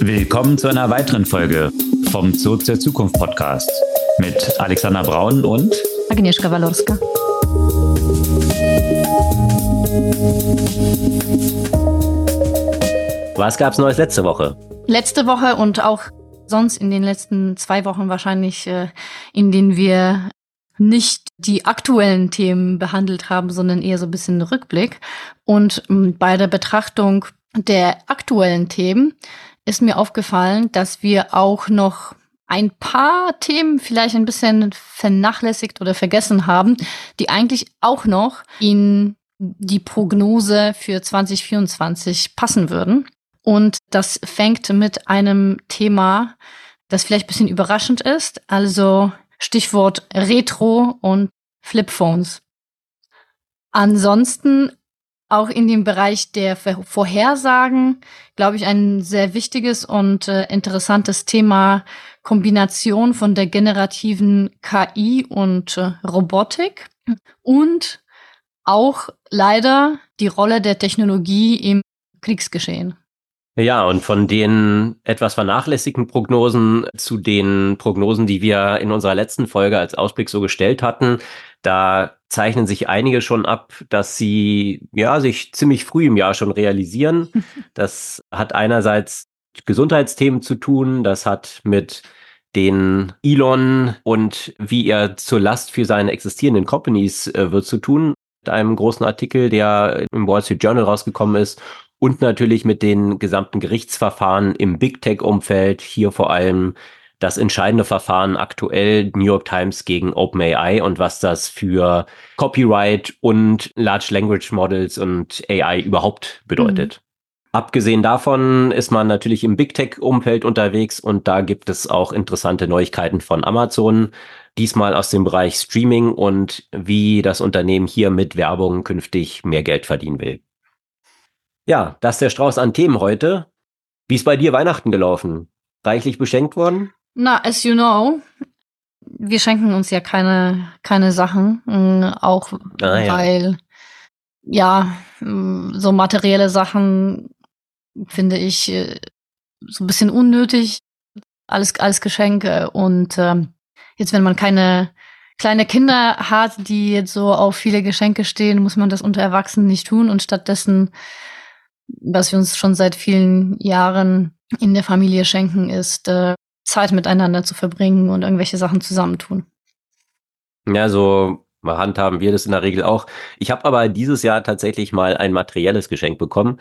Willkommen zu einer weiteren Folge vom Zurück zur Zukunft Podcast mit Alexander Braun und Agnieszka Walorska. Was gab's Neues letzte Woche? Letzte Woche und auch sonst in den letzten zwei Wochen wahrscheinlich, äh, in denen wir nicht die aktuellen Themen behandelt haben, sondern eher so ein bisschen Rückblick. Und ähm, bei der Betrachtung der aktuellen Themen ist mir aufgefallen, dass wir auch noch ein paar Themen vielleicht ein bisschen vernachlässigt oder vergessen haben, die eigentlich auch noch in die Prognose für 2024 passen würden. Und das fängt mit einem Thema, das vielleicht ein bisschen überraschend ist, also Stichwort Retro und Flipphones. Ansonsten auch in dem Bereich der Vorhersagen, glaube ich, ein sehr wichtiges und äh, interessantes Thema Kombination von der generativen KI und äh, Robotik und auch leider die Rolle der Technologie im Kriegsgeschehen. Ja, und von den etwas vernachlässigten Prognosen zu den Prognosen, die wir in unserer letzten Folge als Ausblick so gestellt hatten, da zeichnen sich einige schon ab, dass sie ja sich ziemlich früh im Jahr schon realisieren. Das hat einerseits Gesundheitsthemen zu tun, das hat mit den Elon und wie er zur Last für seine existierenden Companies äh, wird zu tun. Mit einem großen Artikel, der im Wall Street Journal rausgekommen ist und natürlich mit den gesamten Gerichtsverfahren im Big Tech-Umfeld, hier vor allem das entscheidende Verfahren aktuell New York Times gegen OpenAI und was das für Copyright und Large Language Models und AI überhaupt bedeutet. Mhm. Abgesehen davon ist man natürlich im Big Tech-Umfeld unterwegs und da gibt es auch interessante Neuigkeiten von Amazon, diesmal aus dem Bereich Streaming und wie das Unternehmen hier mit Werbung künftig mehr Geld verdienen will. Ja, das ist der Strauß an Themen heute. Wie ist bei dir Weihnachten gelaufen? Reichlich beschenkt worden? Na, as you know, wir schenken uns ja keine, keine Sachen, mm, auch ah, ja. weil, ja, mm, so materielle Sachen finde ich äh, so ein bisschen unnötig, alles, alles Geschenke. Und äh, jetzt, wenn man keine kleine Kinder hat, die jetzt so auf viele Geschenke stehen, muss man das unter Erwachsenen nicht tun und stattdessen was wir uns schon seit vielen Jahren in der Familie schenken, ist äh, Zeit miteinander zu verbringen und irgendwelche Sachen zusammentun. Ja, so handhaben wir das in der Regel auch. Ich habe aber dieses Jahr tatsächlich mal ein materielles Geschenk bekommen,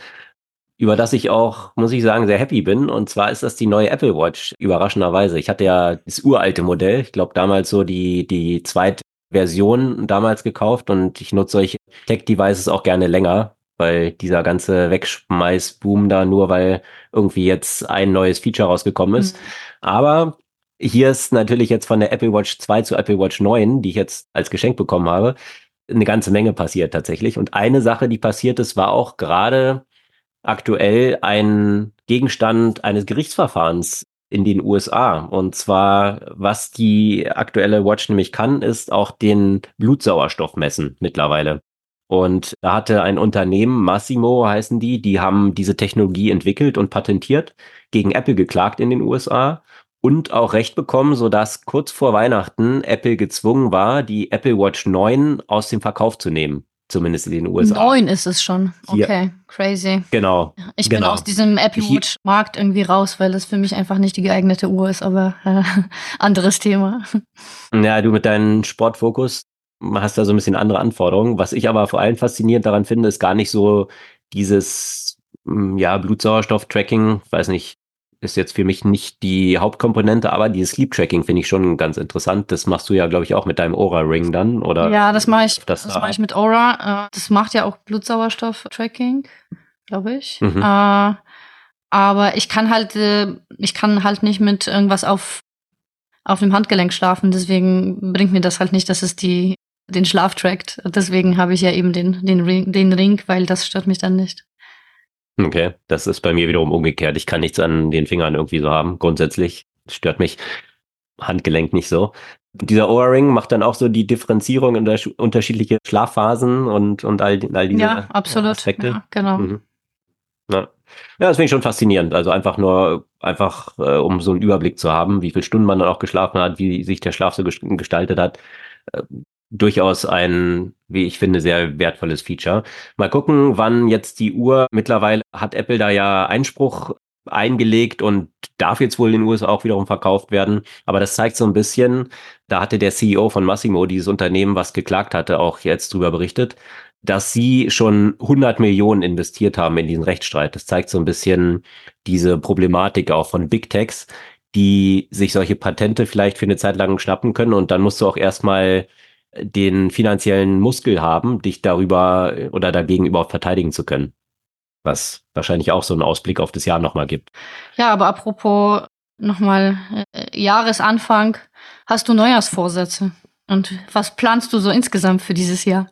über das ich auch, muss ich sagen, sehr happy bin. Und zwar ist das die neue Apple Watch, überraschenderweise. Ich hatte ja das uralte Modell, ich glaube damals so die, die zweite Version damals gekauft und ich nutze solche Tech-Devices auch gerne länger weil dieser ganze Wegschmeißboom da nur, weil irgendwie jetzt ein neues Feature rausgekommen ist. Mhm. Aber hier ist natürlich jetzt von der Apple Watch 2 zu Apple Watch 9, die ich jetzt als Geschenk bekommen habe, eine ganze Menge passiert tatsächlich. Und eine Sache, die passiert ist, war auch gerade aktuell ein Gegenstand eines Gerichtsverfahrens in den USA. Und zwar, was die aktuelle Watch nämlich kann, ist auch den Blutsauerstoff messen mittlerweile. Und da hatte ein Unternehmen, Massimo heißen die, die haben diese Technologie entwickelt und patentiert, gegen Apple geklagt in den USA und auch Recht bekommen, sodass kurz vor Weihnachten Apple gezwungen war, die Apple Watch 9 aus dem Verkauf zu nehmen. Zumindest in den USA. Neun ist es schon. Okay, Hier. crazy. Genau. Ich genau. bin aus diesem Apple Watch Markt irgendwie raus, weil das für mich einfach nicht die geeignete Uhr ist, aber äh, anderes Thema. Ja, du mit deinem Sportfokus, hast da so ein bisschen andere Anforderungen. Was ich aber vor allem faszinierend daran finde, ist gar nicht so dieses, hm, ja, Blutsauerstoff-Tracking, weiß nicht, ist jetzt für mich nicht die Hauptkomponente, aber dieses Sleep-Tracking finde ich schon ganz interessant. Das machst du ja, glaube ich, auch mit deinem Aura-Ring dann, oder? Ja, das mache ich, das, das mache ich mit Aura. Äh, das macht ja auch Blutsauerstoff-Tracking, glaube ich. Mhm. Äh, aber ich kann halt, äh, ich kann halt nicht mit irgendwas auf auf dem Handgelenk schlafen. Deswegen bringt mir das halt nicht, dass es die den Schlaf trackt. Deswegen habe ich ja eben den, den, Ring, den Ring, weil das stört mich dann nicht. Okay, das ist bei mir wiederum umgekehrt. Ich kann nichts an den Fingern irgendwie so haben. Grundsätzlich stört mich Handgelenk nicht so. Dieser Ohrring macht dann auch so die Differenzierung in der unterschiedliche Schlafphasen und, und all, all diese ja, absolut. Aspekte. Ja, genau. Mhm. Ja, ja das finde ich schon faszinierend. Also einfach nur, einfach äh, um so einen Überblick zu haben, wie viele Stunden man dann auch geschlafen hat, wie sich der Schlaf so gestaltet hat. Äh, durchaus ein, wie ich finde, sehr wertvolles Feature. Mal gucken, wann jetzt die Uhr, mittlerweile hat Apple da ja Einspruch eingelegt und darf jetzt wohl in den USA auch wiederum verkauft werden. Aber das zeigt so ein bisschen, da hatte der CEO von Massimo, dieses Unternehmen, was geklagt hatte, auch jetzt drüber berichtet, dass sie schon 100 Millionen investiert haben in diesen Rechtsstreit. Das zeigt so ein bisschen diese Problematik auch von Big Techs, die sich solche Patente vielleicht für eine Zeit lang schnappen können und dann musst du auch erstmal den finanziellen Muskel haben, dich darüber oder dagegen überhaupt verteidigen zu können. Was wahrscheinlich auch so einen Ausblick auf das Jahr nochmal gibt. Ja, aber apropos nochmal äh, Jahresanfang, hast du Neujahrsvorsätze? Und was planst du so insgesamt für dieses Jahr?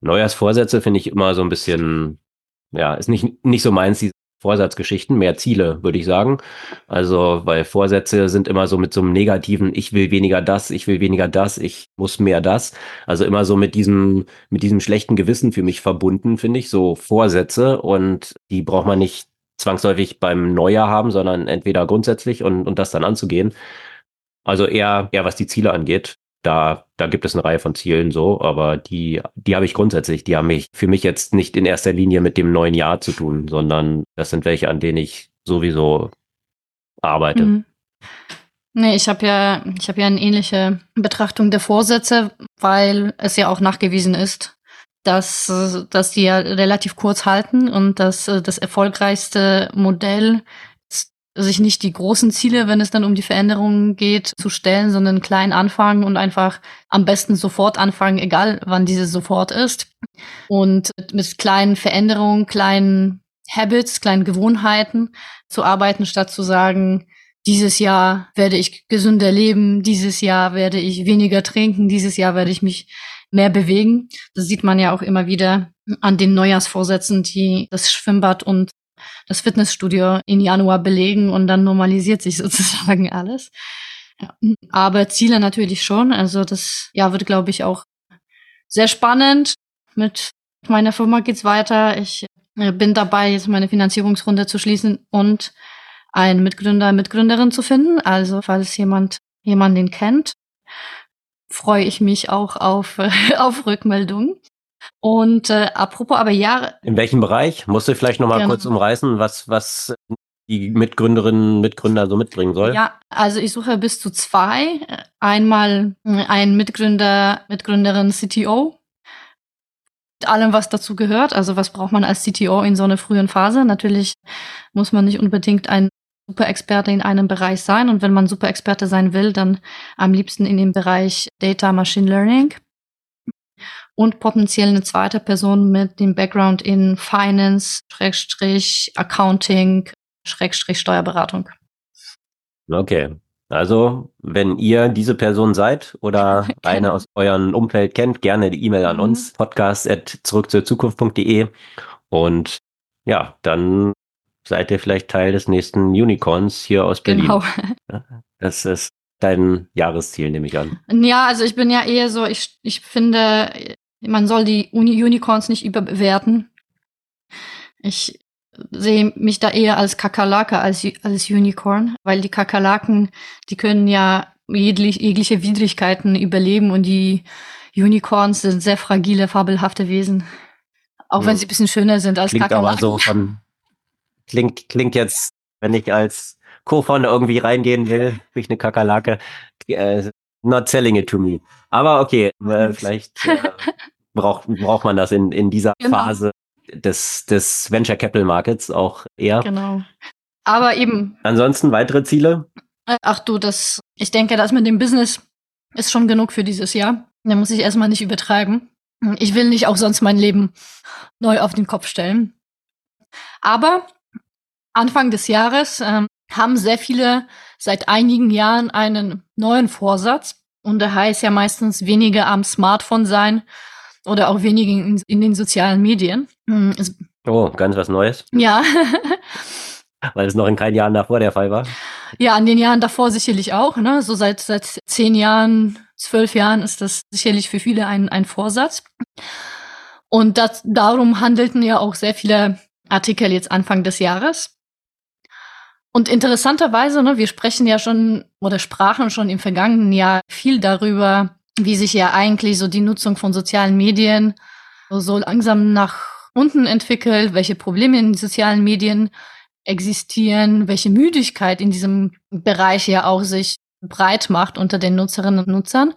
Neujahrsvorsätze finde ich immer so ein bisschen, ja, ist nicht, nicht so meins, die Vorsatzgeschichten, mehr Ziele, würde ich sagen. Also, weil Vorsätze sind immer so mit so einem negativen, ich will weniger das, ich will weniger das, ich muss mehr das. Also immer so mit diesem, mit diesem schlechten Gewissen für mich verbunden, finde ich, so Vorsätze. Und die braucht man nicht zwangsläufig beim Neujahr haben, sondern entweder grundsätzlich und, und das dann anzugehen. Also eher, eher was die Ziele angeht da, da gibt es eine Reihe von Zielen so, aber die, die habe ich grundsätzlich. Die haben mich für mich jetzt nicht in erster Linie mit dem neuen Jahr zu tun, sondern das sind welche, an denen ich sowieso arbeite. Mhm. Nee, ich habe ja, ich habe ja eine ähnliche Betrachtung der Vorsätze, weil es ja auch nachgewiesen ist, dass, dass die ja relativ kurz halten und dass das erfolgreichste Modell sich nicht die großen Ziele, wenn es dann um die Veränderungen geht, zu stellen, sondern klein anfangen und einfach am besten sofort anfangen, egal wann diese sofort ist. Und mit kleinen Veränderungen, kleinen Habits, kleinen Gewohnheiten zu arbeiten, statt zu sagen, dieses Jahr werde ich gesünder leben, dieses Jahr werde ich weniger trinken, dieses Jahr werde ich mich mehr bewegen. Das sieht man ja auch immer wieder an den Neujahrsvorsätzen, die das Schwimmbad und das Fitnessstudio in Januar belegen und dann normalisiert sich sozusagen alles. Aber Ziele natürlich schon. Also das ja wird, glaube ich, auch sehr spannend. Mit meiner Firma geht's weiter. Ich äh, bin dabei, jetzt meine Finanzierungsrunde zu schließen und einen Mitgründer, Mitgründerin zu finden. Also falls jemand jemanden kennt, freue ich mich auch auf, auf Rückmeldungen. Und äh, apropos aber ja. In welchem Bereich? Musst du vielleicht nochmal kurz umreißen, was, was die Mitgründerinnen, Mitgründer so mitbringen soll? Ja, also ich suche bis zu zwei. Einmal äh, ein Mitgründer, Mitgründerin CTO. Mit allem, was dazu gehört. Also was braucht man als CTO in so einer frühen Phase? Natürlich muss man nicht unbedingt ein Superexperte in einem Bereich sein. Und wenn man Superexperte sein will, dann am liebsten in dem Bereich Data Machine Learning und potenziell eine zweite Person mit dem Background in Finance, Schrägstrich, Accounting, Schrägstrich, Steuerberatung. Okay. Also, wenn ihr diese Person seid oder okay. eine aus eurem Umfeld kennt, gerne die E-Mail an mhm. uns, podcast at zurück zur Zukunft.de und ja, dann seid ihr vielleicht Teil des nächsten Unicorns hier aus Berlin. Genau. Das ist dein Jahresziel, nehme ich an. Ja, also ich bin ja eher so, ich, ich finde, man soll die Uni Unicorns nicht überbewerten. Ich sehe mich da eher als Kakerlake als, als Unicorn, weil die Kakerlaken, die können ja jegliche, jegliche Widrigkeiten überleben und die Unicorns sind sehr fragile, fabelhafte Wesen. Auch ja. wenn sie ein bisschen schöner sind als klingt Kakerlaken. Aber so von, klingt, klingt jetzt, wenn ich als Co-Founder irgendwie reingehen will, bin ich eine Kakerlake. Äh, not selling it to me. Aber okay, äh, vielleicht äh, braucht, braucht man das in, in dieser genau. Phase des, des Venture Capital Markets auch eher. Genau. Aber eben. Ansonsten weitere Ziele? Äh, ach du, das, ich denke, das mit dem Business ist schon genug für dieses Jahr. Da muss ich erstmal nicht übertreiben. Ich will nicht auch sonst mein Leben neu auf den Kopf stellen. Aber Anfang des Jahres ähm, haben sehr viele seit einigen Jahren einen neuen Vorsatz. Und der heißt ja meistens weniger am Smartphone sein oder auch weniger in, in den sozialen Medien. Hm, oh, ganz was Neues. Ja. Weil es noch in keinen Jahren davor der Fall war. Ja, an den Jahren davor sicherlich auch. Ne? So seit, seit zehn Jahren, zwölf Jahren ist das sicherlich für viele ein, ein Vorsatz. Und das, darum handelten ja auch sehr viele Artikel jetzt Anfang des Jahres. Und interessanterweise, ne, wir sprechen ja schon oder sprachen schon im vergangenen Jahr viel darüber, wie sich ja eigentlich so die Nutzung von sozialen Medien so langsam nach unten entwickelt, welche Probleme in sozialen Medien existieren, welche Müdigkeit in diesem Bereich ja auch sich breit macht unter den Nutzerinnen und Nutzern.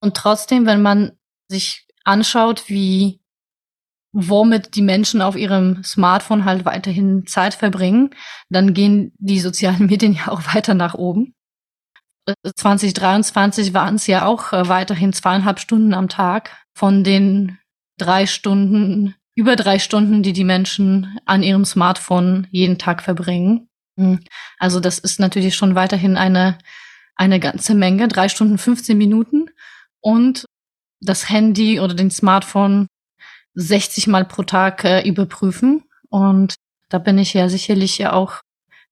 Und trotzdem, wenn man sich anschaut, wie womit die Menschen auf ihrem Smartphone halt weiterhin Zeit verbringen, dann gehen die sozialen Medien ja auch weiter nach oben. 2023 waren es ja auch äh, weiterhin zweieinhalb Stunden am Tag von den drei Stunden, über drei Stunden, die die Menschen an ihrem Smartphone jeden Tag verbringen. Hm. Also das ist natürlich schon weiterhin eine, eine ganze Menge, drei Stunden 15 Minuten. Und das Handy oder den Smartphone 60 Mal pro Tag äh, überprüfen. Und da bin ich ja sicherlich ja auch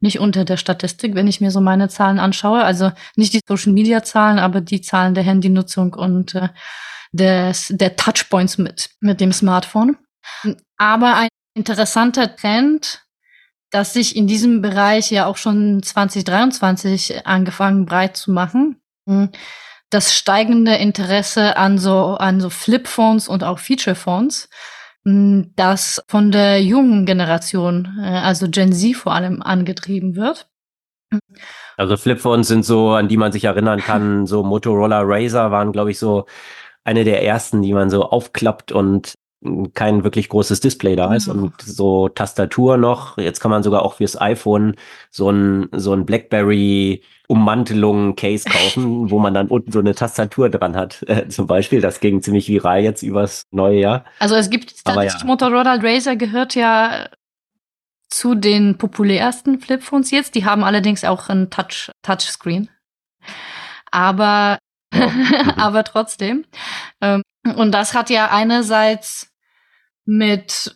nicht unter der Statistik, wenn ich mir so meine Zahlen anschaue. Also nicht die Social Media Zahlen, aber die Zahlen der Handynutzung und äh, des, der Touchpoints mit, mit dem Smartphone. Aber ein interessanter Trend, dass sich in diesem Bereich ja auch schon 2023 angefangen breit zu machen. Hm, das steigende Interesse an so, an so Flip-Phones und auch Feature-Phones, hm, das von der jungen Generation, äh, also Gen Z vor allem, angetrieben wird. Also Flip-Phones sind so, an die man sich erinnern kann, so Motorola Razer waren, glaube ich, so eine der ersten, die man so aufklappt und kein wirklich großes Display da ist und so Tastatur noch. Jetzt kann man sogar auch fürs iPhone so ein, so ein Blackberry Ummantelung Case kaufen, wo man dann unten so eine Tastatur dran hat. Äh, zum Beispiel, das ging ziemlich viral jetzt übers neue Jahr. Also es gibt Aber ja. Motorola Razer gehört ja zu den populärsten Flipphones jetzt. Die haben allerdings auch ein Touch Touchscreen. Aber aber trotzdem. Ähm, und das hat ja einerseits mit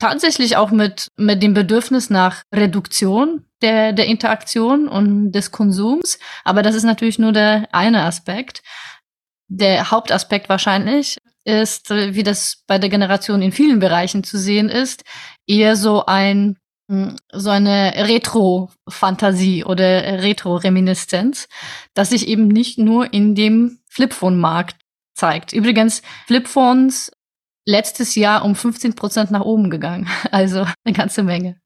tatsächlich auch mit, mit dem Bedürfnis nach Reduktion der, der Interaktion und des Konsums. Aber das ist natürlich nur der eine Aspekt. Der Hauptaspekt wahrscheinlich ist, wie das bei der Generation in vielen Bereichen zu sehen ist, eher so ein hm, so eine Retro-Fantasie oder Retro-Reminiszenz, dass sich eben nicht nur in dem Flipphone-Markt zeigt. Übrigens, Flipphones letztes Jahr um 15 Prozent nach oben gegangen. Also eine ganze Menge.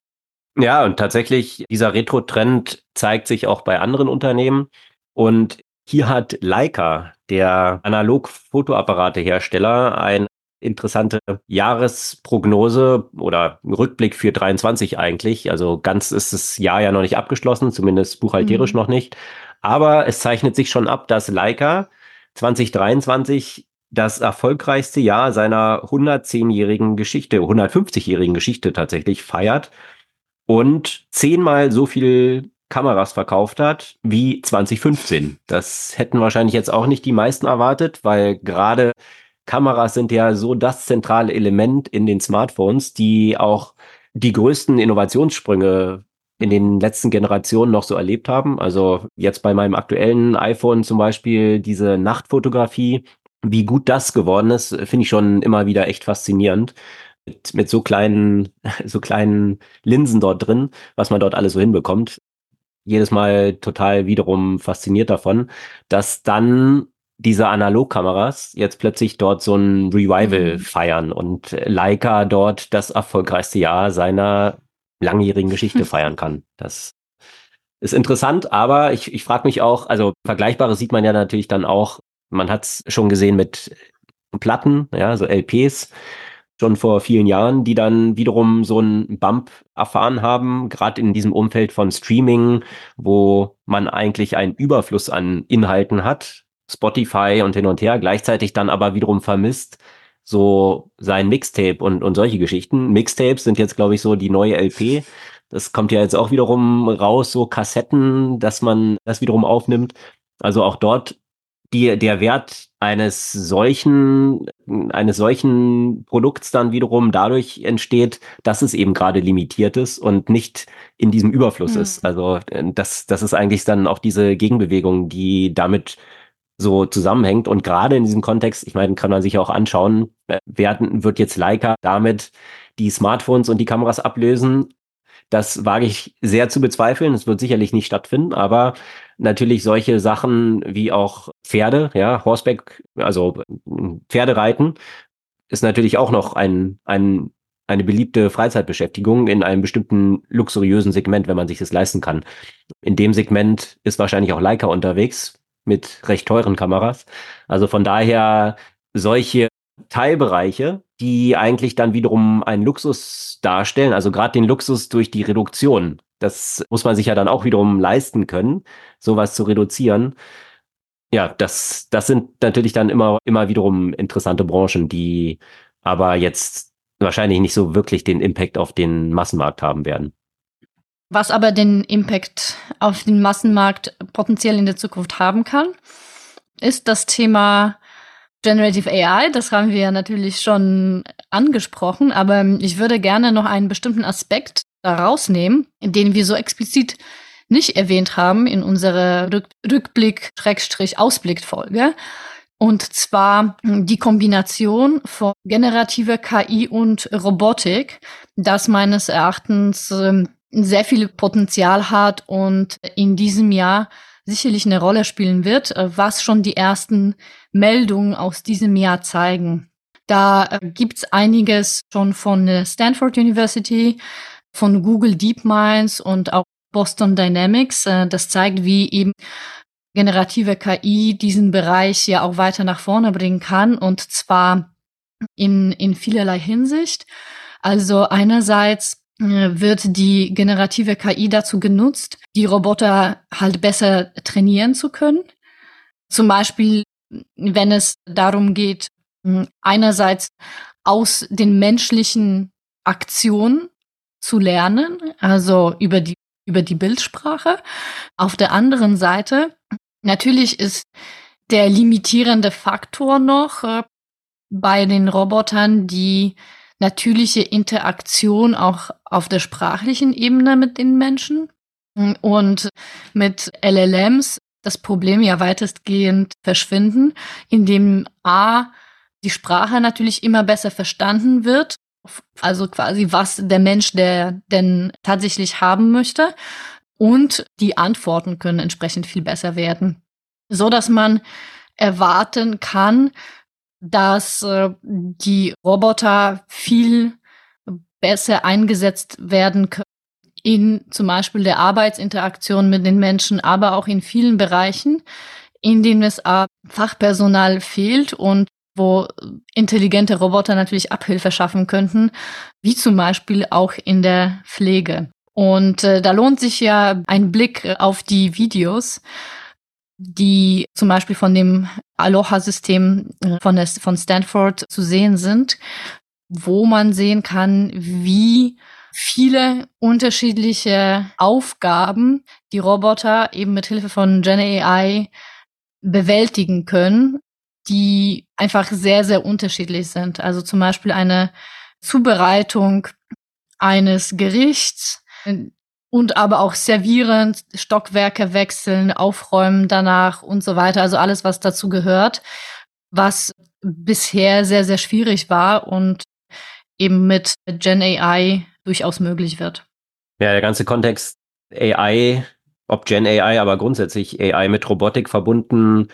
Ja, und tatsächlich, dieser Retro-Trend zeigt sich auch bei anderen Unternehmen. Und hier hat Leica, der Analog-Fotoapparate-Hersteller, ein interessante Jahresprognose oder Rückblick für 23 eigentlich. Also ganz ist das Jahr ja noch nicht abgeschlossen, zumindest buchhalterisch mhm. noch nicht. Aber es zeichnet sich schon ab, dass Leica 2023 das erfolgreichste Jahr seiner 110-jährigen Geschichte, 150-jährigen Geschichte tatsächlich feiert und zehnmal so viel Kameras verkauft hat wie 2015. Das hätten wahrscheinlich jetzt auch nicht die meisten erwartet, weil gerade Kameras sind ja so das zentrale Element in den Smartphones, die auch die größten Innovationssprünge in den letzten Generationen noch so erlebt haben. Also jetzt bei meinem aktuellen iPhone zum Beispiel diese Nachtfotografie, wie gut das geworden ist, finde ich schon immer wieder echt faszinierend. Mit, mit so kleinen, so kleinen Linsen dort drin, was man dort alles so hinbekommt. Jedes Mal total wiederum fasziniert davon, dass dann diese Analogkameras jetzt plötzlich dort so ein Revival mhm. feiern und Leica dort das erfolgreichste Jahr seiner langjährigen Geschichte feiern kann. Das ist interessant, aber ich, ich frage mich auch, also Vergleichbares sieht man ja natürlich dann auch, man hat es schon gesehen mit Platten, ja, so LPs, schon vor vielen Jahren, die dann wiederum so einen Bump erfahren haben, gerade in diesem Umfeld von Streaming, wo man eigentlich einen Überfluss an Inhalten hat, Spotify und hin und her, gleichzeitig dann aber wiederum vermisst so sein Mixtape und, und solche Geschichten. Mixtapes sind jetzt, glaube ich, so die neue LP. Das kommt ja jetzt auch wiederum raus, so Kassetten, dass man das wiederum aufnimmt. Also auch dort die, der Wert eines solchen, eines solchen Produkts dann wiederum dadurch entsteht, dass es eben gerade limitiert ist und nicht in diesem Überfluss mhm. ist. Also äh, das, das ist eigentlich dann auch diese Gegenbewegung, die damit so zusammenhängt. Und gerade in diesem Kontext, ich meine, kann man sich auch anschauen, äh, werden, wird jetzt Leica damit die Smartphones und die Kameras ablösen, das wage ich sehr zu bezweifeln. Es wird sicherlich nicht stattfinden, aber natürlich solche Sachen wie auch Pferde, ja, Horseback, also Pferdereiten, ist natürlich auch noch ein, ein, eine beliebte Freizeitbeschäftigung in einem bestimmten luxuriösen Segment, wenn man sich das leisten kann. In dem Segment ist wahrscheinlich auch Leica unterwegs mit recht teuren Kameras. Also von daher solche Teilbereiche, die eigentlich dann wiederum einen Luxus darstellen, also gerade den Luxus durch die Reduktion. Das muss man sich ja dann auch wiederum leisten können, sowas zu reduzieren. Ja, das, das sind natürlich dann immer, immer wiederum interessante Branchen, die aber jetzt wahrscheinlich nicht so wirklich den Impact auf den Massenmarkt haben werden. Was aber den Impact auf den Massenmarkt potenziell in der Zukunft haben kann, ist das Thema Generative AI, das haben wir natürlich schon angesprochen, aber ich würde gerne noch einen bestimmten Aspekt da rausnehmen, den wir so explizit nicht erwähnt haben in unserer Rückblick-Ausblick-Folge. Und zwar die Kombination von generativer KI und Robotik, das meines Erachtens ähm, sehr viel Potenzial hat und in diesem Jahr sicherlich eine Rolle spielen wird, äh, was schon die ersten Meldungen aus diesem Jahr zeigen. Da äh, gibt's einiges schon von der Stanford University, von Google DeepMinds und auch Boston Dynamics. Äh, das zeigt, wie eben generative KI diesen Bereich ja auch weiter nach vorne bringen kann und zwar in, in vielerlei Hinsicht. Also einerseits äh, wird die generative KI dazu genutzt, die Roboter halt besser trainieren zu können. Zum Beispiel, wenn es darum geht, einerseits aus den menschlichen Aktionen zu lernen, also über die, über die Bildsprache. Auf der anderen Seite, natürlich ist der limitierende Faktor noch äh, bei den Robotern die natürliche Interaktion auch auf der sprachlichen Ebene mit den Menschen. Und mit LLMs das Problem ja weitestgehend verschwinden, indem A, die Sprache natürlich immer besser verstanden wird, also quasi was der Mensch der denn tatsächlich haben möchte. Und die Antworten können entsprechend viel besser werden, so dass man erwarten kann, dass äh, die Roboter viel besser eingesetzt werden können in zum Beispiel der Arbeitsinteraktion mit den Menschen, aber auch in vielen Bereichen, in denen es Fachpersonal fehlt und wo intelligente Roboter natürlich Abhilfe schaffen könnten, wie zum Beispiel auch in der Pflege. Und äh, da lohnt sich ja ein Blick auf die Videos, die zum Beispiel von dem Aloha-System äh, von, von Stanford zu sehen sind, wo man sehen kann, wie viele unterschiedliche Aufgaben die Roboter eben mit Hilfe von Gen AI bewältigen können, die einfach sehr, sehr unterschiedlich sind. Also zum Beispiel eine Zubereitung eines Gerichts, und aber auch servieren, Stockwerke wechseln, aufräumen danach und so weiter. Also alles, was dazu gehört, was bisher sehr, sehr schwierig war und eben mit Gen AI durchaus möglich wird. Ja, der ganze Kontext AI, ob Gen AI, aber grundsätzlich AI mit Robotik verbunden,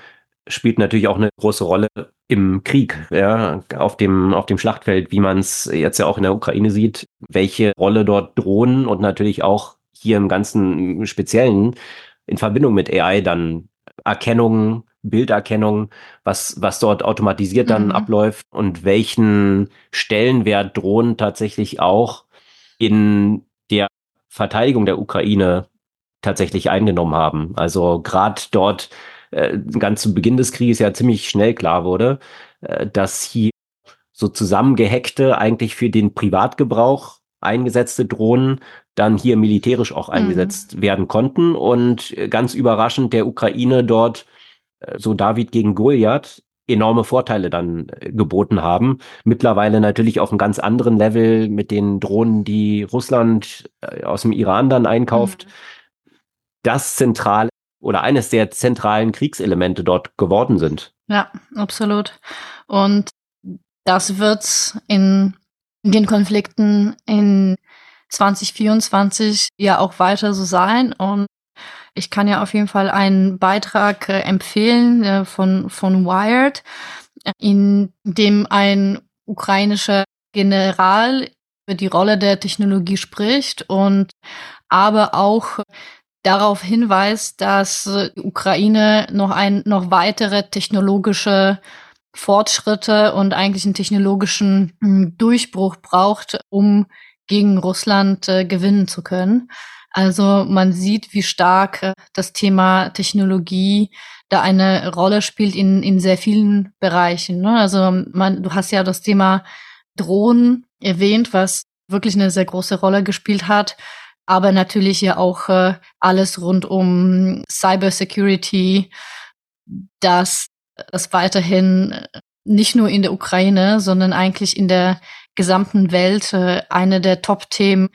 spielt natürlich auch eine große Rolle im Krieg, ja, auf dem, auf dem Schlachtfeld, wie man es jetzt ja auch in der Ukraine sieht, welche Rolle dort Drohnen und natürlich auch hier im ganzen Speziellen in Verbindung mit AI dann Erkennung, Bilderkennung, was, was dort automatisiert dann mhm. abläuft und welchen Stellenwert Drohnen tatsächlich auch in der Verteidigung der Ukraine tatsächlich eingenommen haben. Also gerade dort äh, ganz zu Beginn des Krieges ja ziemlich schnell klar wurde, äh, dass hier so zusammengehackte eigentlich für den Privatgebrauch eingesetzte Drohnen dann hier militärisch auch mhm. eingesetzt mhm. werden konnten und ganz überraschend der Ukraine dort äh, so David gegen Goliath enorme Vorteile dann äh, geboten haben. Mittlerweile natürlich auf einem ganz anderen Level mit den Drohnen, die Russland äh, aus dem Iran dann einkauft. Mhm. Das zentrale oder eines der zentralen Kriegselemente dort geworden sind. Ja, absolut. Und das wird in den Konflikten in 2024 ja auch weiter so sein. Und ich kann ja auf jeden Fall einen Beitrag äh, empfehlen äh, von, von Wired, in dem ein ukrainischer General über die Rolle der Technologie spricht und aber auch darauf hinweist, dass die Ukraine noch ein, noch weitere technologische Fortschritte und eigentlich einen technologischen hm, Durchbruch braucht, um gegen Russland äh, gewinnen zu können. Also man sieht, wie stark äh, das Thema Technologie da eine Rolle spielt in, in sehr vielen Bereichen. Ne? Also man, du hast ja das Thema Drohnen erwähnt, was wirklich eine sehr große Rolle gespielt hat. Aber natürlich ja auch äh, alles rund um Cybersecurity, dass das weiterhin äh, nicht nur in der Ukraine, sondern eigentlich in der gesamten Welt äh, eine der Top-Themen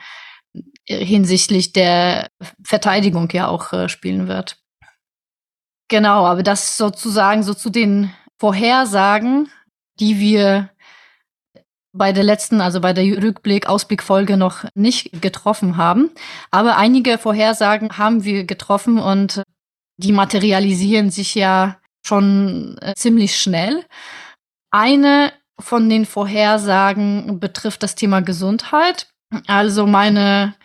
äh, hinsichtlich der Verteidigung ja auch äh, spielen wird. Genau, aber das sozusagen so zu den Vorhersagen, die wir bei der letzten, also bei der Rückblick, Ausblickfolge noch nicht getroffen haben. Aber einige Vorhersagen haben wir getroffen und die materialisieren sich ja schon äh, ziemlich schnell. Eine von den Vorhersagen betrifft das Thema Gesundheit. Also meine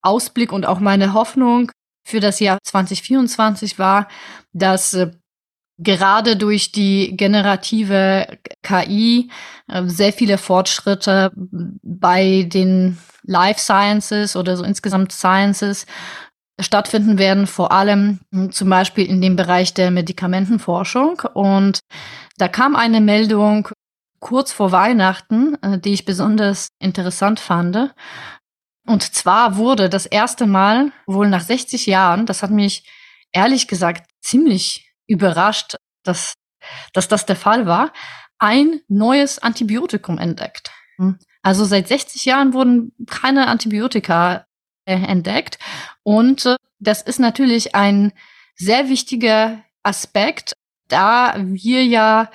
Ausblick und auch meine Hoffnung für das Jahr 2024 war, dass äh, gerade durch die generative KI äh, sehr viele Fortschritte bei den Life Sciences oder so insgesamt Sciences stattfinden werden, vor allem hm, zum Beispiel in dem Bereich der Medikamentenforschung. Und da kam eine Meldung kurz vor Weihnachten, äh, die ich besonders interessant fand. Und zwar wurde das erste Mal, wohl nach 60 Jahren, das hat mich ehrlich gesagt ziemlich überrascht, dass, dass das der Fall war, ein neues Antibiotikum entdeckt. Hm. Also seit 60 Jahren wurden keine Antibiotika äh, entdeckt. Und äh, das ist natürlich ein sehr wichtiger Aspekt, da wir ja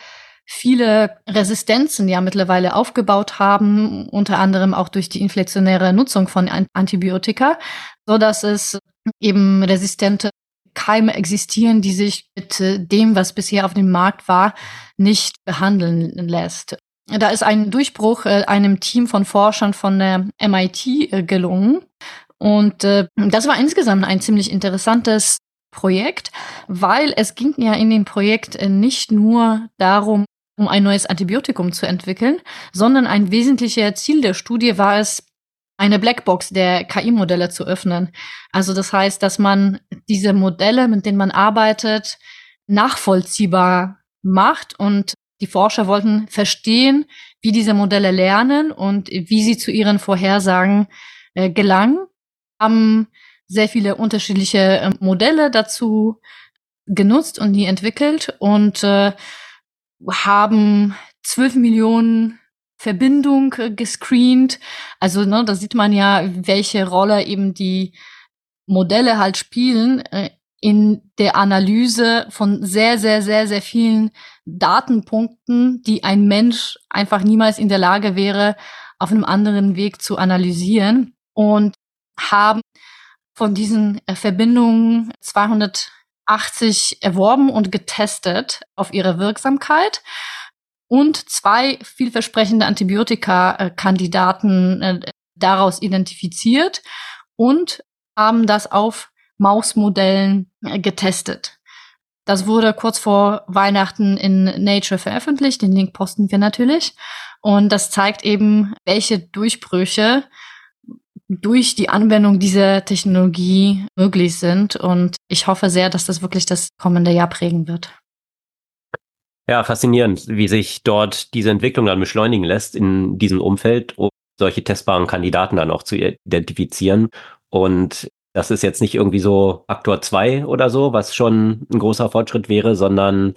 viele Resistenzen ja mittlerweile aufgebaut haben, unter anderem auch durch die inflationäre Nutzung von Antibiotika, so dass es eben resistente Keime existieren, die sich mit äh, dem, was bisher auf dem Markt war, nicht behandeln lässt. Da ist ein Durchbruch äh, einem Team von Forschern von der MIT äh, gelungen. Und das war insgesamt ein ziemlich interessantes Projekt, weil es ging ja in dem Projekt nicht nur darum, um ein neues Antibiotikum zu entwickeln, sondern ein wesentlicher Ziel der Studie war es, eine Blackbox der KI-Modelle zu öffnen. Also das heißt, dass man diese Modelle, mit denen man arbeitet, nachvollziehbar macht und die Forscher wollten verstehen, wie diese Modelle lernen und wie sie zu ihren Vorhersagen äh, gelangen, haben sehr viele unterschiedliche äh, Modelle dazu genutzt und die entwickelt und äh, haben zwölf Millionen Verbindung äh, gescreent. Also ne, da sieht man ja, welche Rolle eben die Modelle halt spielen äh, in der Analyse von sehr, sehr, sehr, sehr vielen Datenpunkten, die ein Mensch einfach niemals in der Lage wäre, auf einem anderen Weg zu analysieren und haben von diesen äh, Verbindungen 280 erworben und getestet auf ihre Wirksamkeit und zwei vielversprechende Antibiotika-Kandidaten äh, daraus identifiziert und haben das auf Mausmodellen äh, getestet. Das wurde kurz vor Weihnachten in Nature veröffentlicht. Den Link posten wir natürlich. Und das zeigt eben, welche Durchbrüche durch die Anwendung dieser Technologie möglich sind. Und ich hoffe sehr, dass das wirklich das kommende Jahr prägen wird. Ja, faszinierend, wie sich dort diese Entwicklung dann beschleunigen lässt in diesem Umfeld, um solche testbaren Kandidaten dann auch zu identifizieren. Und das ist jetzt nicht irgendwie so Aktor 2 oder so, was schon ein großer Fortschritt wäre, sondern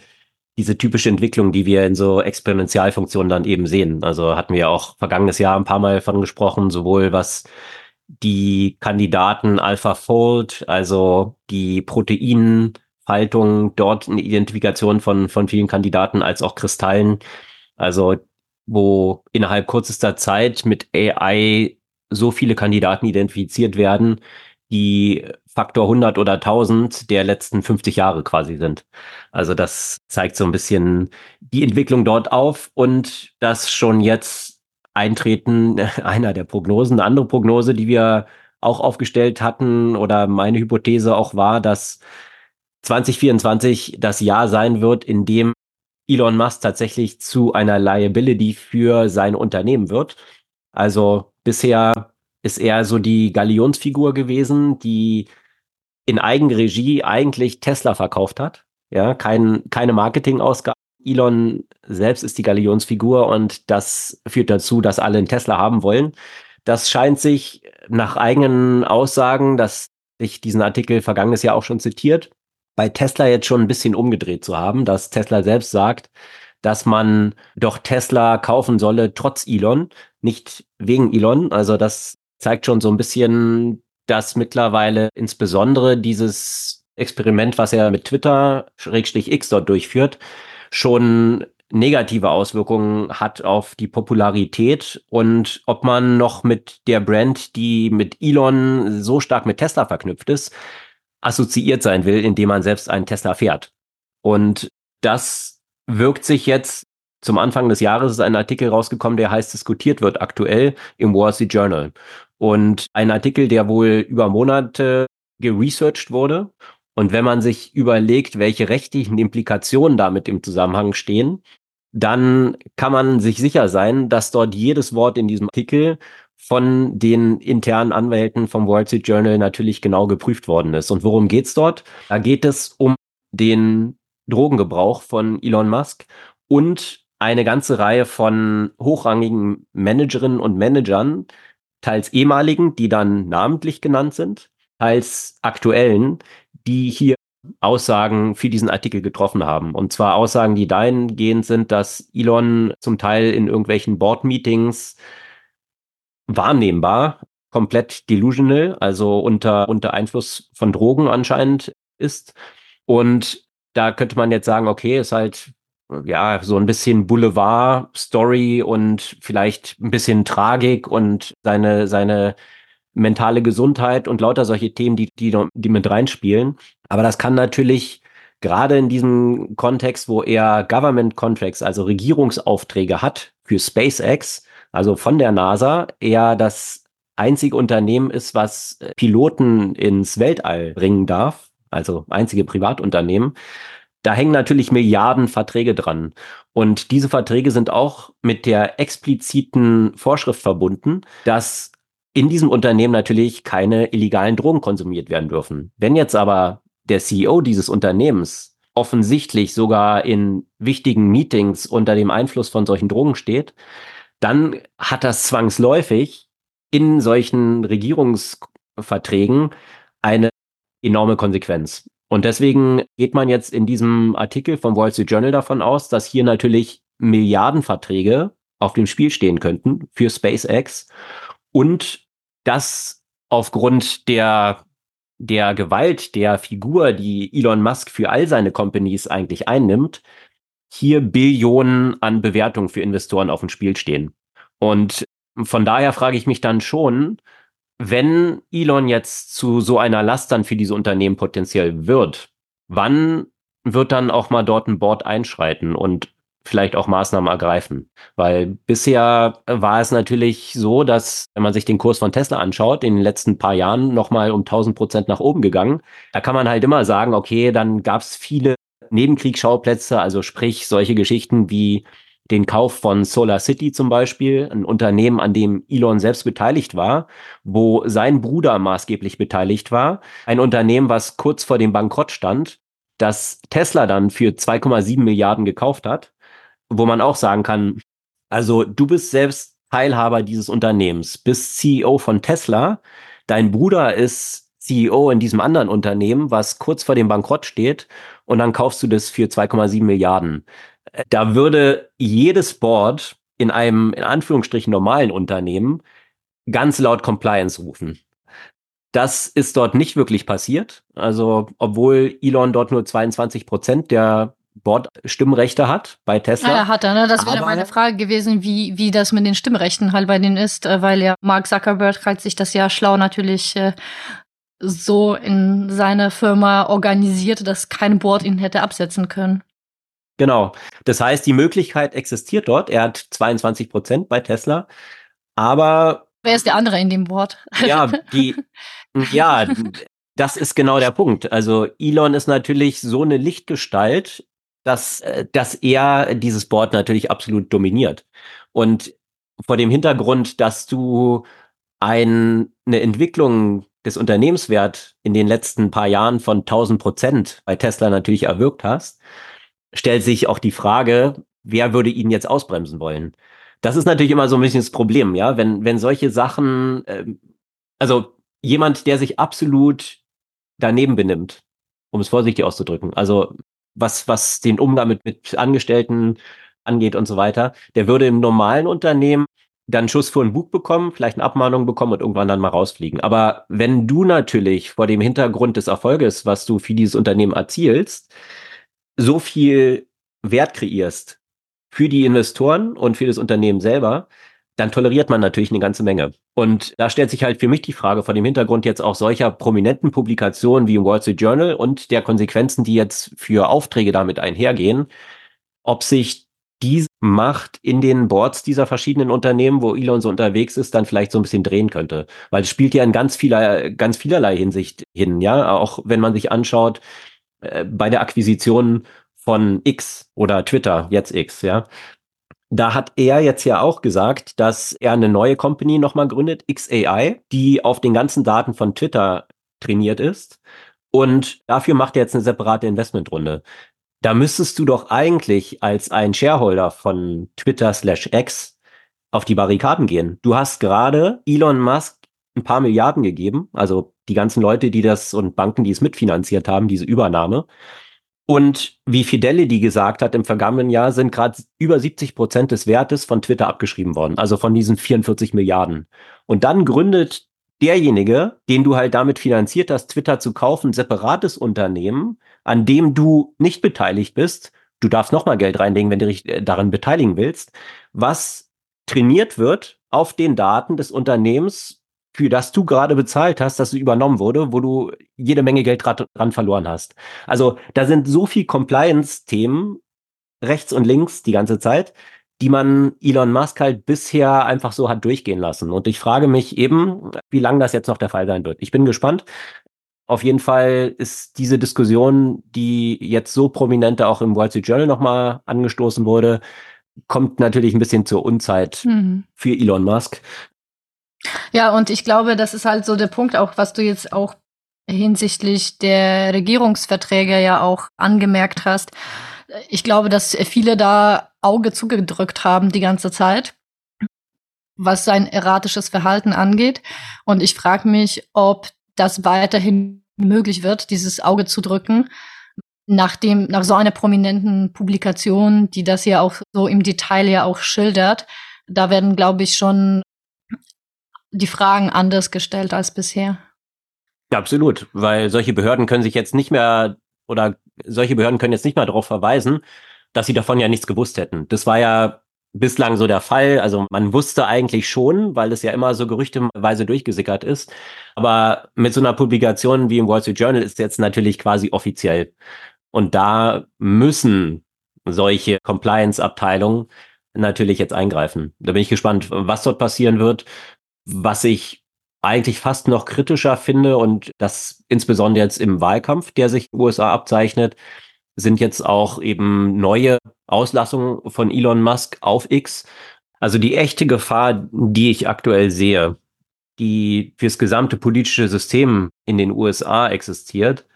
diese typische Entwicklung, die wir in so Exponentialfunktionen dann eben sehen. Also hatten wir auch vergangenes Jahr ein paar Mal von gesprochen, sowohl was die Kandidaten AlphaFold, also die Proteinfaltung, dort eine Identifikation von, von vielen Kandidaten als auch Kristallen. Also wo innerhalb kürzester Zeit mit AI so viele Kandidaten identifiziert werden, die Faktor 100 oder 1000 der letzten 50 Jahre quasi sind. Also das zeigt so ein bisschen die Entwicklung dort auf und das schon jetzt eintreten einer der Prognosen. Eine andere Prognose, die wir auch aufgestellt hatten oder meine Hypothese auch war, dass 2024 das Jahr sein wird, in dem Elon Musk tatsächlich zu einer Liability für sein Unternehmen wird. Also bisher ist er so die Galionsfigur gewesen, die in Eigenregie eigentlich Tesla verkauft hat. Ja, kein, keine Marketingausgaben. Elon selbst ist die Galionsfigur und das führt dazu, dass alle einen Tesla haben wollen. Das scheint sich nach eigenen Aussagen, dass ich diesen Artikel vergangenes Jahr auch schon zitiert, bei Tesla jetzt schon ein bisschen umgedreht zu haben, dass Tesla selbst sagt, dass man doch Tesla kaufen solle, trotz Elon, nicht wegen Elon. Also das zeigt schon so ein bisschen, dass mittlerweile insbesondere dieses Experiment, was er mit Twitter, Schrägstrich X dort durchführt, schon negative Auswirkungen hat auf die Popularität und ob man noch mit der Brand, die mit Elon so stark mit Tesla verknüpft ist, assoziiert sein will, indem man selbst einen Tesla fährt. Und das wirkt sich jetzt zum Anfang des Jahres ist ein Artikel rausgekommen, der heißt diskutiert wird aktuell im Wall Street Journal. Und ein Artikel, der wohl über Monate geresearched wurde. Und wenn man sich überlegt, welche rechtlichen Implikationen damit im Zusammenhang stehen, dann kann man sich sicher sein, dass dort jedes Wort in diesem Artikel von den internen Anwälten vom Wall Street Journal natürlich genau geprüft worden ist. Und worum geht's dort? Da geht es um den Drogengebrauch von Elon Musk und eine ganze Reihe von hochrangigen Managerinnen und Managern, teils ehemaligen, die dann namentlich genannt sind, teils aktuellen, die hier Aussagen für diesen Artikel getroffen haben. Und zwar Aussagen, die dahingehend sind, dass Elon zum Teil in irgendwelchen Board-Meetings wahrnehmbar komplett delusional, also unter, unter Einfluss von Drogen anscheinend ist. Und da könnte man jetzt sagen, okay, ist halt ja, so ein bisschen Boulevard-Story und vielleicht ein bisschen Tragik und seine, seine mentale Gesundheit und lauter solche Themen, die, die, die mit reinspielen. Aber das kann natürlich gerade in diesem Kontext, wo er Government Contracts, also Regierungsaufträge hat für SpaceX, also von der NASA, er das einzige Unternehmen ist, was Piloten ins Weltall bringen darf, also einzige Privatunternehmen, da hängen natürlich Milliarden Verträge dran. Und diese Verträge sind auch mit der expliziten Vorschrift verbunden, dass in diesem Unternehmen natürlich keine illegalen Drogen konsumiert werden dürfen. Wenn jetzt aber der CEO dieses Unternehmens offensichtlich sogar in wichtigen Meetings unter dem Einfluss von solchen Drogen steht, dann hat das zwangsläufig in solchen Regierungsverträgen eine enorme Konsequenz. Und deswegen geht man jetzt in diesem Artikel vom Wall Street Journal davon aus, dass hier natürlich Milliardenverträge auf dem Spiel stehen könnten für SpaceX und dass aufgrund der der Gewalt der Figur, die Elon Musk für all seine Companies eigentlich einnimmt, hier Billionen an Bewertungen für Investoren auf dem Spiel stehen. Und von daher frage ich mich dann schon, wenn Elon jetzt zu so einer Last dann für diese Unternehmen potenziell wird, wann wird dann auch mal dort ein Board einschreiten und vielleicht auch Maßnahmen ergreifen? Weil bisher war es natürlich so, dass, wenn man sich den Kurs von Tesla anschaut, in den letzten paar Jahren nochmal um 1000 Prozent nach oben gegangen. Da kann man halt immer sagen, okay, dann gab es viele Nebenkriegsschauplätze, also sprich solche Geschichten wie den Kauf von Solar City zum Beispiel, ein Unternehmen, an dem Elon selbst beteiligt war, wo sein Bruder maßgeblich beteiligt war, ein Unternehmen, was kurz vor dem Bankrott stand, das Tesla dann für 2,7 Milliarden gekauft hat, wo man auch sagen kann, also du bist selbst Teilhaber dieses Unternehmens, bist CEO von Tesla, dein Bruder ist CEO in diesem anderen Unternehmen, was kurz vor dem Bankrott steht, und dann kaufst du das für 2,7 Milliarden da würde jedes Board in einem, in Anführungsstrichen, normalen Unternehmen ganz laut Compliance rufen. Das ist dort nicht wirklich passiert. Also, obwohl Elon dort nur 22 Prozent der Board-Stimmrechte hat bei Tesla. Ja, hat er, ne? Das wäre meine Frage gewesen, wie, wie das mit den Stimmrechten halt bei denen ist, äh, weil ja Mark Zuckerberg hat sich das ja schlau natürlich äh, so in seine Firma organisiert, dass kein Board ihn hätte absetzen können. Genau. Das heißt, die Möglichkeit existiert dort. Er hat 22 Prozent bei Tesla. Aber. Wer ist der andere in dem Board? Ja, die, ja, das ist genau der Punkt. Also Elon ist natürlich so eine Lichtgestalt, dass, äh, dass er dieses Board natürlich absolut dominiert. Und vor dem Hintergrund, dass du ein, eine Entwicklung des Unternehmenswert in den letzten paar Jahren von 1000 Prozent bei Tesla natürlich erwirkt hast, stellt sich auch die Frage, wer würde ihn jetzt ausbremsen wollen? Das ist natürlich immer so ein bisschen das Problem, ja, wenn, wenn solche Sachen, äh, also jemand, der sich absolut daneben benimmt, um es vorsichtig auszudrücken, also was, was den Umgang mit, mit Angestellten angeht und so weiter, der würde im normalen Unternehmen dann einen Schuss vor den Bug bekommen, vielleicht eine Abmahnung bekommen und irgendwann dann mal rausfliegen. Aber wenn du natürlich vor dem Hintergrund des Erfolges, was du für dieses Unternehmen erzielst, so viel Wert kreierst für die Investoren und für das Unternehmen selber, dann toleriert man natürlich eine ganze Menge. Und da stellt sich halt für mich die Frage vor dem Hintergrund jetzt auch solcher prominenten Publikationen wie im Wall Street Journal und der Konsequenzen, die jetzt für Aufträge damit einhergehen, ob sich diese Macht in den Boards dieser verschiedenen Unternehmen, wo Elon so unterwegs ist, dann vielleicht so ein bisschen drehen könnte. Weil es spielt ja in ganz vieler, ganz vielerlei Hinsicht hin, ja. Auch wenn man sich anschaut, äh, bei der Akquisition von X oder Twitter, jetzt X, ja. Da hat er jetzt ja auch gesagt, dass er eine neue Company nochmal gründet, XAI, die auf den ganzen Daten von Twitter trainiert ist. Und dafür macht er jetzt eine separate Investmentrunde. Da müsstest du doch eigentlich als ein Shareholder von Twitter slash X auf die Barrikaden gehen. Du hast gerade Elon Musk ein paar Milliarden gegeben, also die ganzen Leute, die das und Banken, die es mitfinanziert haben, diese Übernahme. Und wie Fidelity gesagt hat, im vergangenen Jahr sind gerade über 70 Prozent des Wertes von Twitter abgeschrieben worden, also von diesen 44 Milliarden. Und dann gründet derjenige, den du halt damit finanziert hast, Twitter zu kaufen, separates Unternehmen, an dem du nicht beteiligt bist. Du darfst nochmal Geld reinlegen, wenn du dich äh, daran beteiligen willst, was trainiert wird auf den Daten des Unternehmens, für das du gerade bezahlt hast, dass es übernommen wurde, wo du jede Menge Geld dran verloren hast. Also da sind so viel Compliance-Themen rechts und links die ganze Zeit, die man Elon Musk halt bisher einfach so hat durchgehen lassen. Und ich frage mich eben, wie lange das jetzt noch der Fall sein wird. Ich bin gespannt. Auf jeden Fall ist diese Diskussion, die jetzt so prominent auch im Wall Street Journal nochmal angestoßen wurde, kommt natürlich ein bisschen zur Unzeit mhm. für Elon Musk. Ja, und ich glaube, das ist halt so der Punkt auch, was du jetzt auch hinsichtlich der Regierungsverträge ja auch angemerkt hast. Ich glaube, dass viele da Auge zugedrückt haben die ganze Zeit, was sein erratisches Verhalten angeht. Und ich frage mich, ob das weiterhin möglich wird, dieses Auge zu drücken, nach dem, nach so einer prominenten Publikation, die das ja auch so im Detail ja auch schildert. Da werden, glaube ich, schon die Fragen anders gestellt als bisher. Ja, absolut, weil solche Behörden können sich jetzt nicht mehr oder solche Behörden können jetzt nicht mehr darauf verweisen, dass sie davon ja nichts gewusst hätten. Das war ja bislang so der Fall. Also man wusste eigentlich schon, weil es ja immer so gerüchteweise durchgesickert ist. Aber mit so einer Publikation wie im Wall Street Journal ist jetzt natürlich quasi offiziell. Und da müssen solche Compliance-Abteilungen natürlich jetzt eingreifen. Da bin ich gespannt, was dort passieren wird. Was ich eigentlich fast noch kritischer finde und das insbesondere jetzt im Wahlkampf, der sich in den USA abzeichnet, sind jetzt auch eben neue Auslassungen von Elon Musk auf X. Also die echte Gefahr, die ich aktuell sehe, die fürs gesamte politische System in den USA existiert,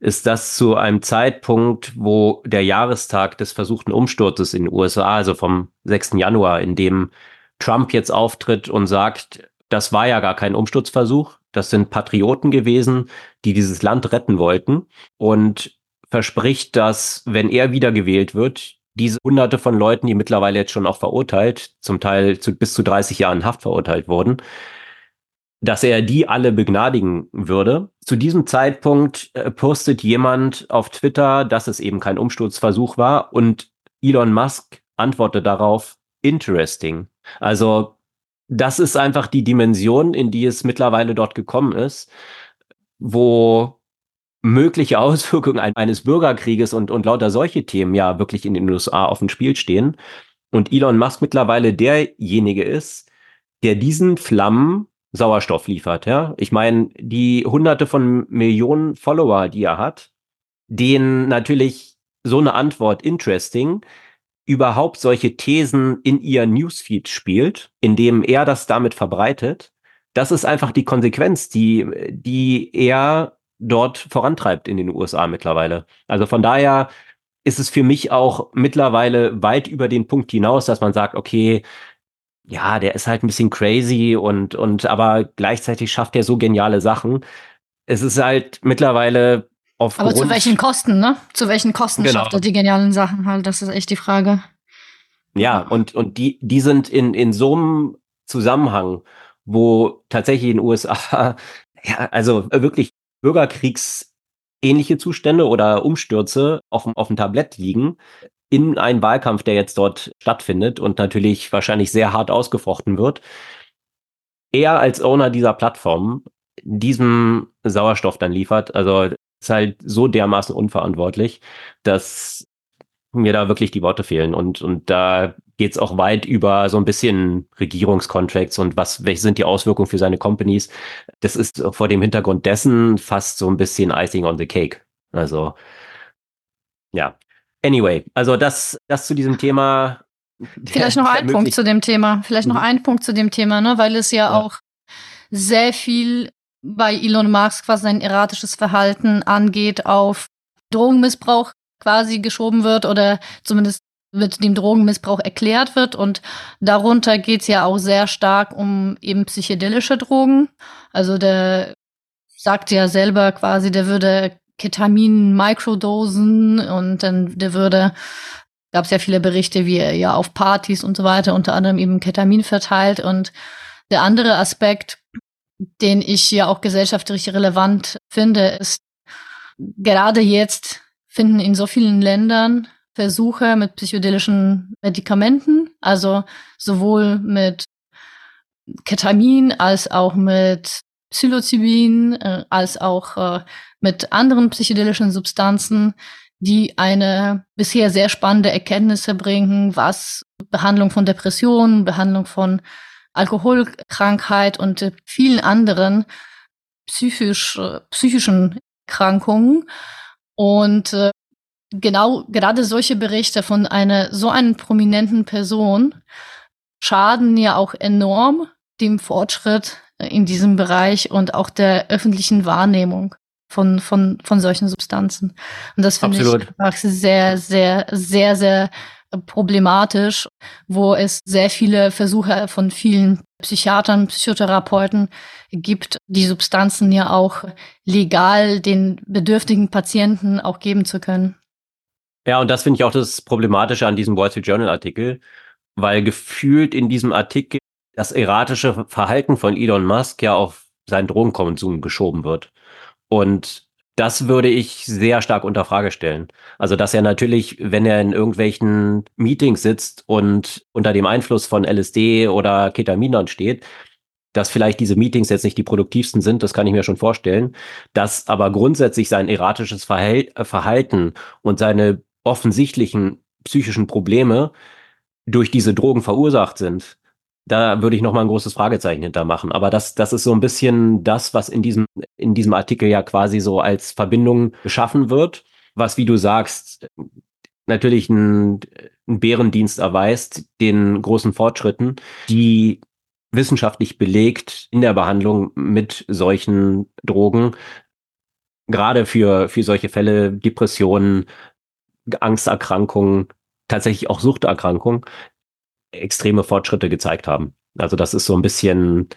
ist das zu einem Zeitpunkt, wo der Jahrestag des versuchten Umsturzes in den USA, also vom 6. Januar, in dem Trump jetzt auftritt und sagt, das war ja gar kein Umsturzversuch. Das sind Patrioten gewesen, die dieses Land retten wollten und verspricht, dass, wenn er wiedergewählt wird, diese hunderte von Leuten, die mittlerweile jetzt schon auch verurteilt, zum Teil zu, bis zu 30 Jahren Haft verurteilt wurden, dass er die alle begnadigen würde. Zu diesem Zeitpunkt äh, postet jemand auf Twitter, dass es eben kein Umsturzversuch war und Elon Musk antwortet darauf, interesting. Also das ist einfach die Dimension, in die es mittlerweile dort gekommen ist, wo mögliche Auswirkungen eines Bürgerkrieges und, und lauter solche Themen ja wirklich in den USA auf dem Spiel stehen. Und Elon Musk mittlerweile derjenige ist, der diesen Flammen Sauerstoff liefert. Ja, ich meine, die Hunderte von Millionen Follower, die er hat, denen natürlich so eine Antwort interesting überhaupt solche Thesen in ihr Newsfeed spielt, indem er das damit verbreitet. Das ist einfach die Konsequenz, die, die er dort vorantreibt in den USA mittlerweile. Also von daher ist es für mich auch mittlerweile weit über den Punkt hinaus, dass man sagt, okay, ja, der ist halt ein bisschen crazy und, und aber gleichzeitig schafft er so geniale Sachen. Es ist halt mittlerweile auf. Aber zu welchen Kosten, ne? Zu welchen Kosten genau. schafft er die genialen Sachen halt? Das ist echt die Frage. Ja, und, und die, die sind in, in so einem Zusammenhang, wo tatsächlich in den USA, ja, also wirklich bürgerkriegsähnliche Zustände oder Umstürze auf, auf dem Tablett liegen, in einen Wahlkampf, der jetzt dort stattfindet und natürlich wahrscheinlich sehr hart ausgefochten wird, er als Owner dieser Plattform diesem Sauerstoff dann liefert. Also ist halt so dermaßen unverantwortlich, dass mir da wirklich die Worte fehlen. Und, und da geht es auch weit über so ein bisschen Regierungskontracts und was, welche sind die Auswirkungen für seine Companies. Das ist vor dem Hintergrund dessen fast so ein bisschen Icing on the Cake. Also, ja, Anyway, also das, das zu diesem Thema. Vielleicht noch ein Punkt zu dem Thema. Vielleicht noch mhm. ein Punkt zu dem Thema, ne? weil es ja, ja, auch sehr viel bei Elon Musk, was sein erratisches Verhalten angeht, auf Drogenmissbrauch quasi geschoben wird oder zumindest mit dem Drogenmissbrauch erklärt wird. Und darunter geht es ja auch sehr stark um eben psychedelische Drogen. Also der sagt ja selber quasi, der würde Ketamin Mikrodosen und dann der würde gab es ja viele Berichte, wie er ja auf Partys und so weiter unter anderem eben Ketamin verteilt und der andere Aspekt, den ich ja auch gesellschaftlich relevant finde, ist gerade jetzt finden in so vielen Ländern Versuche mit psychedelischen Medikamenten, also sowohl mit Ketamin als auch mit Psilocybin, äh, als auch äh, mit anderen psychedelischen Substanzen, die eine bisher sehr spannende Erkenntnisse bringen, was Behandlung von Depressionen, Behandlung von Alkoholkrankheit und äh, vielen anderen psychisch, äh, psychischen Erkrankungen. Und äh, genau gerade solche Berichte von einer so einen prominenten Person schaden ja auch enorm dem Fortschritt in diesem Bereich und auch der öffentlichen Wahrnehmung von, von, von solchen Substanzen. Und das finde ich einfach sehr, sehr, sehr, sehr problematisch, wo es sehr viele Versuche von vielen Psychiatern, Psychotherapeuten gibt, die Substanzen ja auch legal den bedürftigen Patienten auch geben zu können. Ja, und das finde ich auch das Problematische an diesem Wall Street Journal Artikel, weil gefühlt in diesem Artikel das erratische Verhalten von Elon Musk ja auf seinen Drogenkonsum geschoben wird. Und das würde ich sehr stark unter Frage stellen. Also, dass er natürlich, wenn er in irgendwelchen Meetings sitzt und unter dem Einfluss von LSD oder Ketaminern steht, dass vielleicht diese Meetings jetzt nicht die produktivsten sind, das kann ich mir schon vorstellen, dass aber grundsätzlich sein erratisches Verhalten und seine offensichtlichen psychischen Probleme durch diese Drogen verursacht sind da würde ich noch mal ein großes Fragezeichen hintermachen. Aber das, das ist so ein bisschen das, was in diesem, in diesem Artikel ja quasi so als Verbindung geschaffen wird, was, wie du sagst, natürlich einen, einen Bärendienst erweist, den großen Fortschritten, die wissenschaftlich belegt in der Behandlung mit solchen Drogen, gerade für, für solche Fälle, Depressionen, Angsterkrankungen, tatsächlich auch Suchterkrankungen, extreme Fortschritte gezeigt haben. Also das ist so ein bisschen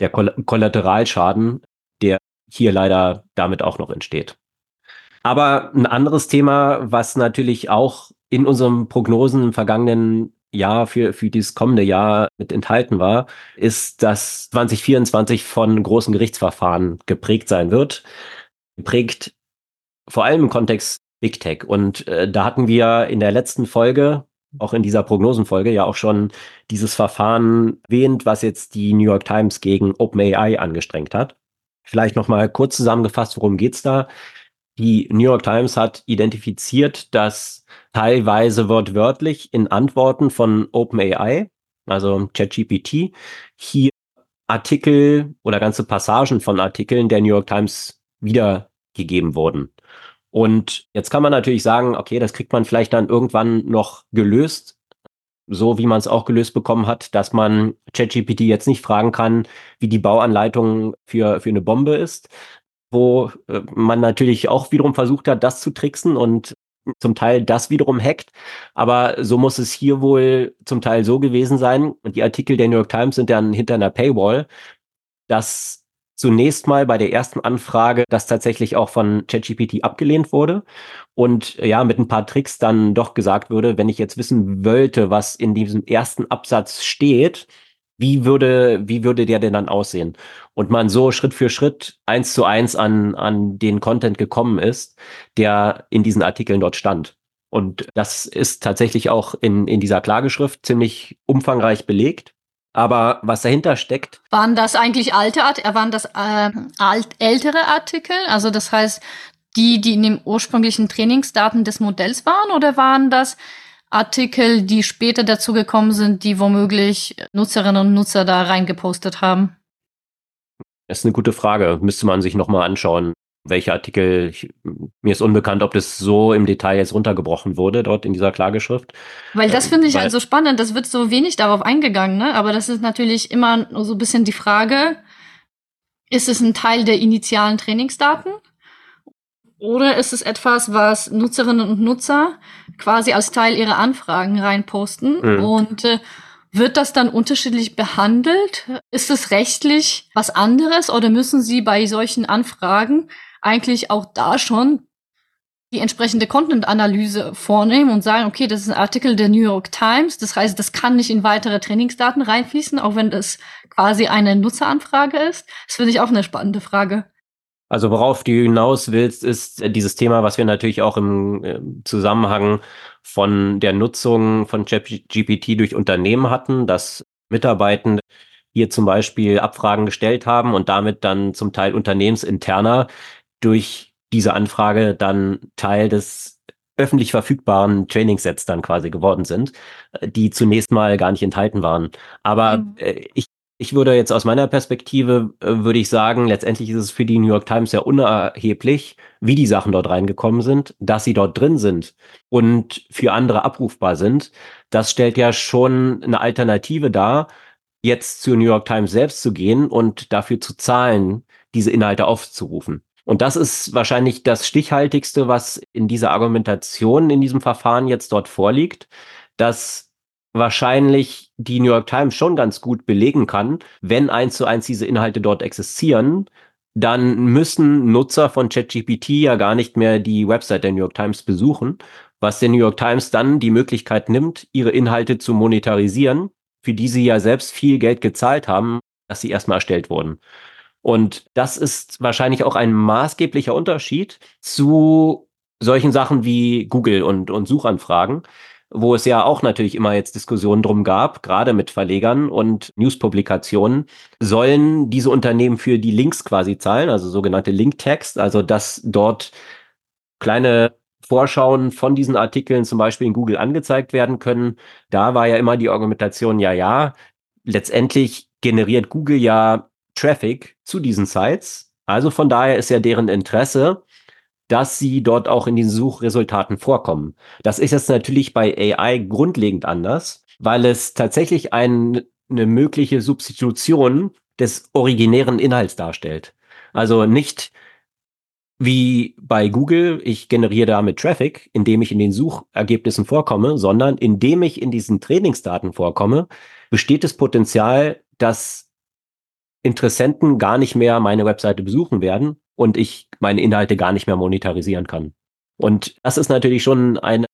der Kollateralschaden, der hier leider damit auch noch entsteht. Aber ein anderes Thema, was natürlich auch in unseren Prognosen im vergangenen Jahr für, für dieses kommende Jahr mit enthalten war, ist, dass 2024 von großen Gerichtsverfahren geprägt sein wird. Geprägt vor allem im Kontext Big Tech. Und äh, da hatten wir in der letzten Folge, auch in dieser Prognosenfolge, ja auch schon dieses Verfahren erwähnt, was jetzt die New York Times gegen OpenAI angestrengt hat. Vielleicht nochmal kurz zusammengefasst, worum geht's da? Die New York Times hat identifiziert, dass teilweise wortwörtlich in Antworten von OpenAI, also ChatGPT, hier Artikel oder ganze Passagen von Artikeln der New York Times wiedergegeben wurden. Und jetzt kann man natürlich sagen, okay, das kriegt man vielleicht dann irgendwann noch gelöst, so wie man es auch gelöst bekommen hat, dass man ChatGPT jetzt nicht fragen kann, wie die Bauanleitung für, für eine Bombe ist, wo äh, man natürlich auch wiederum versucht hat, das zu tricksen und zum Teil das wiederum hackt. Aber so muss es hier wohl zum Teil so gewesen sein. Und die Artikel der New York Times sind dann hinter einer Paywall, dass zunächst mal bei der ersten Anfrage das tatsächlich auch von ChatGPT abgelehnt wurde und ja, mit ein paar Tricks dann doch gesagt würde, wenn ich jetzt wissen wollte, was in diesem ersten Absatz steht, wie würde, wie würde der denn dann aussehen? Und man so Schritt für Schritt eins zu eins an, an den Content gekommen ist, der in diesen Artikeln dort stand. Und das ist tatsächlich auch in, in dieser Klageschrift ziemlich umfangreich belegt. Aber was dahinter steckt. Waren das eigentlich alte Art, äh, waren das äh, alt, ältere Artikel? Also das heißt, die, die in den ursprünglichen Trainingsdaten des Modells waren, oder waren das Artikel, die später dazu gekommen sind, die womöglich Nutzerinnen und Nutzer da reingepostet haben? Das ist eine gute Frage. Müsste man sich nochmal anschauen welche Artikel, ich, mir ist unbekannt, ob das so im Detail jetzt runtergebrochen wurde dort in dieser Klageschrift. Weil das finde ich Weil, also spannend, das wird so wenig darauf eingegangen, ne? aber das ist natürlich immer so ein bisschen die Frage, ist es ein Teil der initialen Trainingsdaten? Oder ist es etwas, was Nutzerinnen und Nutzer quasi als Teil ihrer Anfragen reinposten mhm. und äh, wird das dann unterschiedlich behandelt? Ist es rechtlich was anderes oder müssen Sie bei solchen Anfragen eigentlich auch da schon die entsprechende Content-Analyse vornehmen und sagen, okay, das ist ein Artikel der New York Times, das heißt, das kann nicht in weitere Trainingsdaten reinfließen, auch wenn das quasi eine Nutzeranfrage ist. Das finde ich auch eine spannende Frage. Also worauf du hinaus willst, ist dieses Thema, was wir natürlich auch im äh, Zusammenhang von der Nutzung von GPT durch Unternehmen hatten, dass Mitarbeitende hier zum Beispiel Abfragen gestellt haben und damit dann zum Teil unternehmensinterner durch diese Anfrage dann Teil des öffentlich verfügbaren Trainingssets dann quasi geworden sind, äh, die zunächst mal gar nicht enthalten waren. Aber mhm. äh, ich, ich würde jetzt aus meiner Perspektive, äh, würde ich sagen, letztendlich ist es für die New York Times ja unerheblich, wie die Sachen dort reingekommen sind, dass sie dort drin sind und für andere abrufbar sind. Das stellt ja schon eine Alternative dar, jetzt zur New York Times selbst zu gehen und dafür zu zahlen, diese Inhalte aufzurufen. Und das ist wahrscheinlich das Stichhaltigste, was in dieser Argumentation, in diesem Verfahren jetzt dort vorliegt, dass wahrscheinlich die New York Times schon ganz gut belegen kann, wenn eins zu eins diese Inhalte dort existieren, dann müssen Nutzer von ChatGPT ja gar nicht mehr die Website der New York Times besuchen, was der New York Times dann die Möglichkeit nimmt, ihre Inhalte zu monetarisieren, für die sie ja selbst viel Geld gezahlt haben, dass sie erstmal erstellt wurden. Und das ist wahrscheinlich auch ein maßgeblicher Unterschied zu solchen Sachen wie Google und, und Suchanfragen, wo es ja auch natürlich immer jetzt Diskussionen drum gab, gerade mit Verlegern und Newspublikationen, sollen diese Unternehmen für die Links quasi zahlen, also sogenannte Linktext, also dass dort kleine Vorschauen von diesen Artikeln zum Beispiel in Google angezeigt werden können. Da war ja immer die Argumentation, ja, ja, letztendlich generiert Google ja Traffic zu diesen Sites. Also von daher ist ja deren Interesse, dass sie dort auch in den Suchresultaten vorkommen. Das ist jetzt natürlich bei AI grundlegend anders, weil es tatsächlich ein, eine mögliche Substitution des originären Inhalts darstellt. Also nicht wie bei Google, ich generiere damit Traffic, indem ich in den Suchergebnissen vorkomme, sondern indem ich in diesen Trainingsdaten vorkomme, besteht das Potenzial, dass Interessenten gar nicht mehr meine Webseite besuchen werden und ich meine Inhalte gar nicht mehr monetarisieren kann. Und das ist natürlich schon eine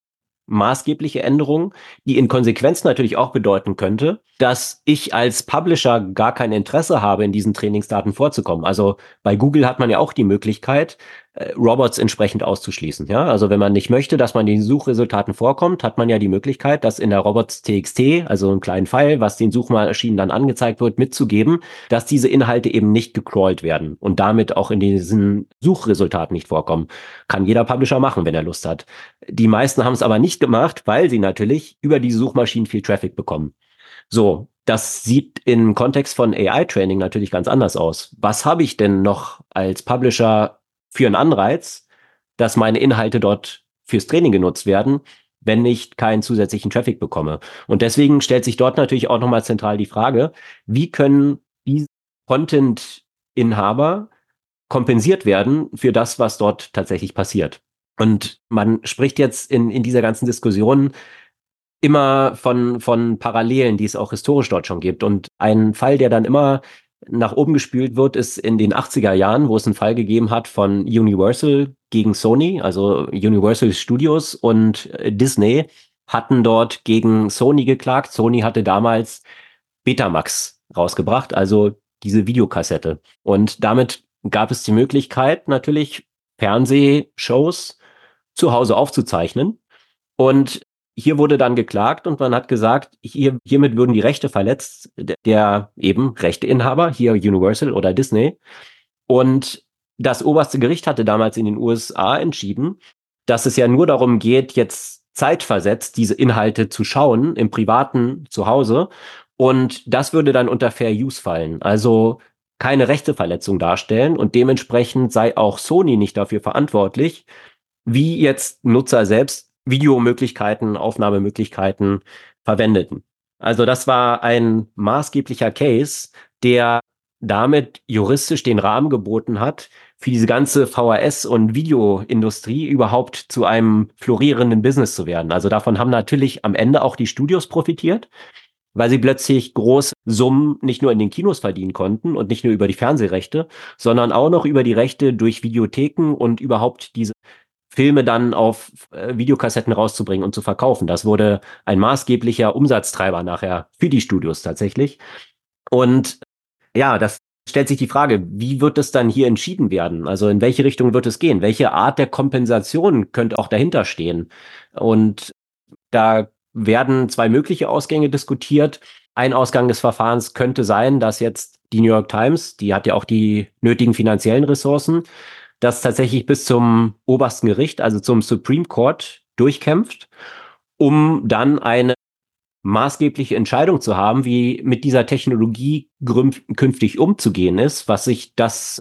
maßgebliche Änderung, die in Konsequenz natürlich auch bedeuten könnte, dass ich als Publisher gar kein Interesse habe, in diesen Trainingsdaten vorzukommen. Also bei Google hat man ja auch die Möglichkeit, äh, Robots entsprechend auszuschließen. Ja, also wenn man nicht möchte, dass man den Suchresultaten vorkommt, hat man ja die Möglichkeit, das in der Robots.txt, also einen kleinen Pfeil, was den Suchmaschinen dann angezeigt wird, mitzugeben, dass diese Inhalte eben nicht gecrawlt werden und damit auch in diesen Suchresultaten nicht vorkommen. Kann jeder Publisher machen, wenn er Lust hat. Die meisten haben es aber nicht gemacht, weil sie natürlich über diese Suchmaschinen viel Traffic bekommen. So, das sieht im Kontext von AI-Training natürlich ganz anders aus. Was habe ich denn noch als Publisher für einen Anreiz, dass meine Inhalte dort fürs Training genutzt werden, wenn ich keinen zusätzlichen Traffic bekomme. Und deswegen stellt sich dort natürlich auch nochmal zentral die Frage, wie können diese Content-Inhaber kompensiert werden für das, was dort tatsächlich passiert. Und man spricht jetzt in, in dieser ganzen Diskussion immer von, von Parallelen, die es auch historisch dort schon gibt. Und ein Fall, der dann immer nach oben gespült wird, ist in den 80er Jahren, wo es einen Fall gegeben hat von Universal gegen Sony, also Universal Studios und äh, Disney hatten dort gegen Sony geklagt. Sony hatte damals Betamax rausgebracht, also diese Videokassette. Und damit gab es die Möglichkeit, natürlich Fernsehshows zu Hause aufzuzeichnen. Und hier wurde dann geklagt und man hat gesagt, hier, hiermit würden die Rechte verletzt, der eben Rechteinhaber, hier Universal oder Disney. Und das oberste Gericht hatte damals in den USA entschieden, dass es ja nur darum geht, jetzt zeitversetzt diese Inhalte zu schauen im privaten Zuhause. Und das würde dann unter Fair Use fallen. Also keine Rechteverletzung darstellen und dementsprechend sei auch Sony nicht dafür verantwortlich, wie jetzt Nutzer selbst Videomöglichkeiten, Aufnahmemöglichkeiten verwendeten. Also das war ein maßgeblicher Case, der damit juristisch den Rahmen geboten hat, für diese ganze VHS- und Videoindustrie überhaupt zu einem florierenden Business zu werden. Also davon haben natürlich am Ende auch die Studios profitiert, weil sie plötzlich große Summen nicht nur in den Kinos verdienen konnten und nicht nur über die Fernsehrechte, sondern auch noch über die Rechte durch Videotheken und überhaupt diese Filme dann auf äh, Videokassetten rauszubringen und zu verkaufen. Das wurde ein maßgeblicher Umsatztreiber nachher für die Studios tatsächlich. Und ja, das stellt sich die Frage, wie wird es dann hier entschieden werden? Also in welche Richtung wird es gehen? Welche Art der Kompensation könnte auch dahinter stehen? Und da werden zwei mögliche Ausgänge diskutiert. Ein Ausgang des Verfahrens könnte sein, dass jetzt die New York Times, die hat ja auch die nötigen finanziellen Ressourcen, das tatsächlich bis zum obersten Gericht, also zum Supreme Court, durchkämpft, um dann eine maßgebliche Entscheidung zu haben, wie mit dieser Technologie künftig umzugehen ist, was sich das,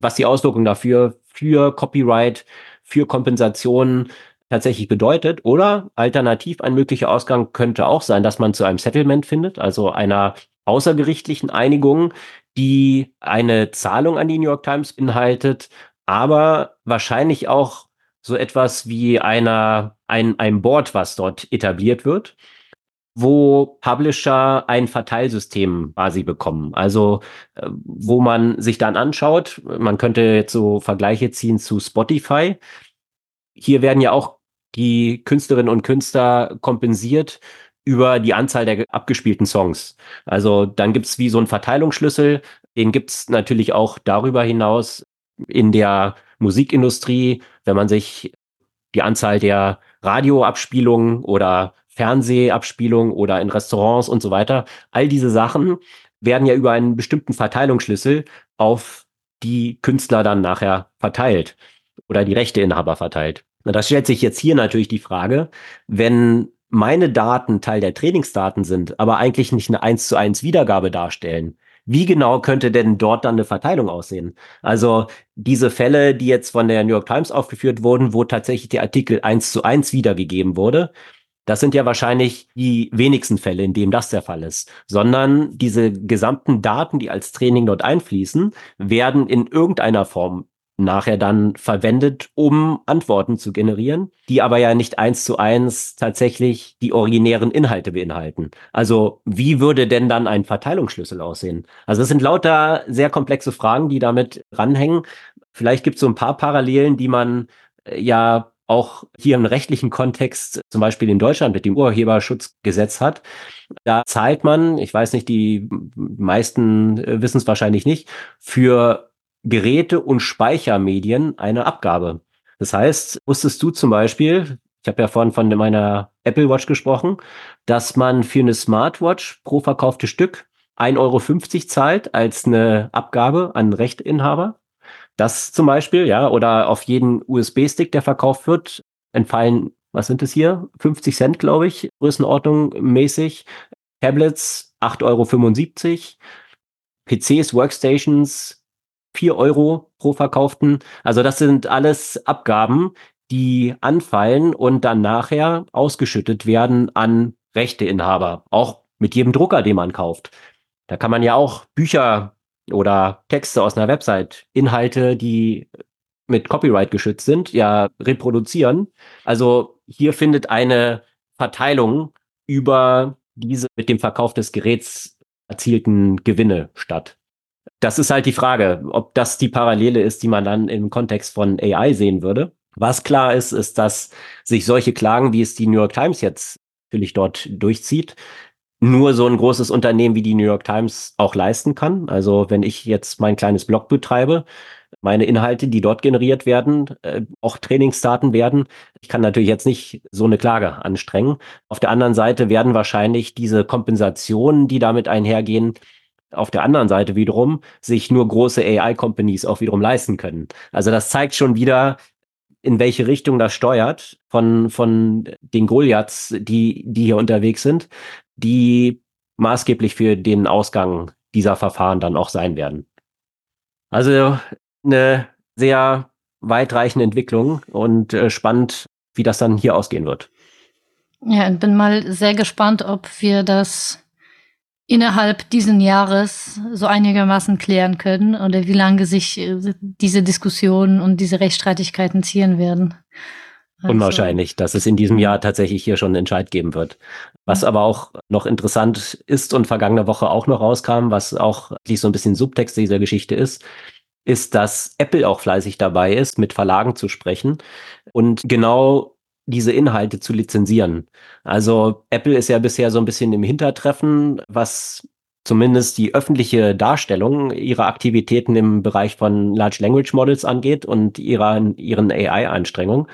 was die Auswirkungen dafür für Copyright, für Kompensationen tatsächlich bedeutet. Oder alternativ ein möglicher Ausgang könnte auch sein, dass man zu einem Settlement findet, also einer außergerichtlichen Einigung, die eine Zahlung an die New York Times beinhaltet, aber wahrscheinlich auch so etwas wie einer, ein, ein Board, was dort etabliert wird, wo Publisher ein Verteilsystem quasi bekommen. Also äh, wo man sich dann anschaut, man könnte jetzt so Vergleiche ziehen zu Spotify. Hier werden ja auch die Künstlerinnen und Künstler kompensiert über die Anzahl der abgespielten Songs. Also dann gibt's wie so einen Verteilungsschlüssel, den gibt's natürlich auch darüber hinaus in der Musikindustrie, wenn man sich die Anzahl der Radioabspielungen oder Fernsehabspielungen oder in Restaurants und so weiter, all diese Sachen werden ja über einen bestimmten Verteilungsschlüssel auf die Künstler dann nachher verteilt oder die Rechteinhaber verteilt. Das stellt sich jetzt hier natürlich die Frage, wenn meine Daten Teil der Trainingsdaten sind, aber eigentlich nicht eine 1 zu 1 Wiedergabe darstellen, wie genau könnte denn dort dann eine Verteilung aussehen? Also diese Fälle, die jetzt von der New York Times aufgeführt wurden, wo tatsächlich der Artikel eins zu eins wiedergegeben wurde, das sind ja wahrscheinlich die wenigsten Fälle, in dem das der Fall ist, sondern diese gesamten Daten, die als Training dort einfließen, werden in irgendeiner Form nachher dann verwendet, um Antworten zu generieren, die aber ja nicht eins zu eins tatsächlich die originären Inhalte beinhalten. Also wie würde denn dann ein Verteilungsschlüssel aussehen? Also es sind lauter sehr komplexe Fragen, die damit ranhängen. Vielleicht gibt es so ein paar Parallelen, die man äh, ja auch hier im rechtlichen Kontext, zum Beispiel in Deutschland mit dem Urheberschutzgesetz hat. Da zahlt man, ich weiß nicht, die meisten äh, wissen es wahrscheinlich nicht, für Geräte und Speichermedien eine Abgabe. Das heißt, wusstest du zum Beispiel, ich habe ja vorhin von meiner Apple Watch gesprochen, dass man für eine Smartwatch pro verkaufte Stück 1,50 Euro zahlt als eine Abgabe an Rechtinhaber. Das zum Beispiel, ja, oder auf jeden USB-Stick, der verkauft wird, entfallen, was sind es hier? 50 Cent, glaube ich, Größenordnung mäßig. Tablets 8,75 Euro. PCs, Workstations 4 Euro pro verkauften. Also das sind alles Abgaben, die anfallen und dann nachher ausgeschüttet werden an Rechteinhaber. Auch mit jedem Drucker, den man kauft. Da kann man ja auch Bücher oder Texte aus einer Website, Inhalte, die mit Copyright geschützt sind, ja reproduzieren. Also hier findet eine Verteilung über diese mit dem Verkauf des Geräts erzielten Gewinne statt. Das ist halt die Frage, ob das die Parallele ist, die man dann im Kontext von AI sehen würde. Was klar ist, ist, dass sich solche Klagen, wie es die New York Times jetzt natürlich dort durchzieht, nur so ein großes Unternehmen wie die New York Times auch leisten kann. Also wenn ich jetzt mein kleines Blog betreibe, meine Inhalte, die dort generiert werden, äh, auch Trainingsdaten werden. Ich kann natürlich jetzt nicht so eine Klage anstrengen. Auf der anderen Seite werden wahrscheinlich diese Kompensationen, die damit einhergehen, auf der anderen Seite wiederum sich nur große AI-Companies auch wiederum leisten können. Also das zeigt schon wieder, in welche Richtung das steuert von, von den Goliaths, die, die hier unterwegs sind die maßgeblich für den Ausgang dieser Verfahren dann auch sein werden. Also eine sehr weitreichende Entwicklung und äh, spannend, wie das dann hier ausgehen wird. Ja, ich bin mal sehr gespannt, ob wir das innerhalb diesen Jahres so einigermaßen klären können oder wie lange sich äh, diese Diskussionen und diese Rechtsstreitigkeiten ziehen werden. Also. Unwahrscheinlich, dass es in diesem Jahr tatsächlich hier schon einen Entscheid geben wird. Was aber auch noch interessant ist und vergangene Woche auch noch rauskam, was auch so ein bisschen Subtext dieser Geschichte ist, ist, dass Apple auch fleißig dabei ist, mit Verlagen zu sprechen und genau diese Inhalte zu lizenzieren. Also Apple ist ja bisher so ein bisschen im Hintertreffen, was zumindest die öffentliche Darstellung ihrer Aktivitäten im Bereich von Large Language Models angeht und ihrer, ihren AI-Anstrengungen.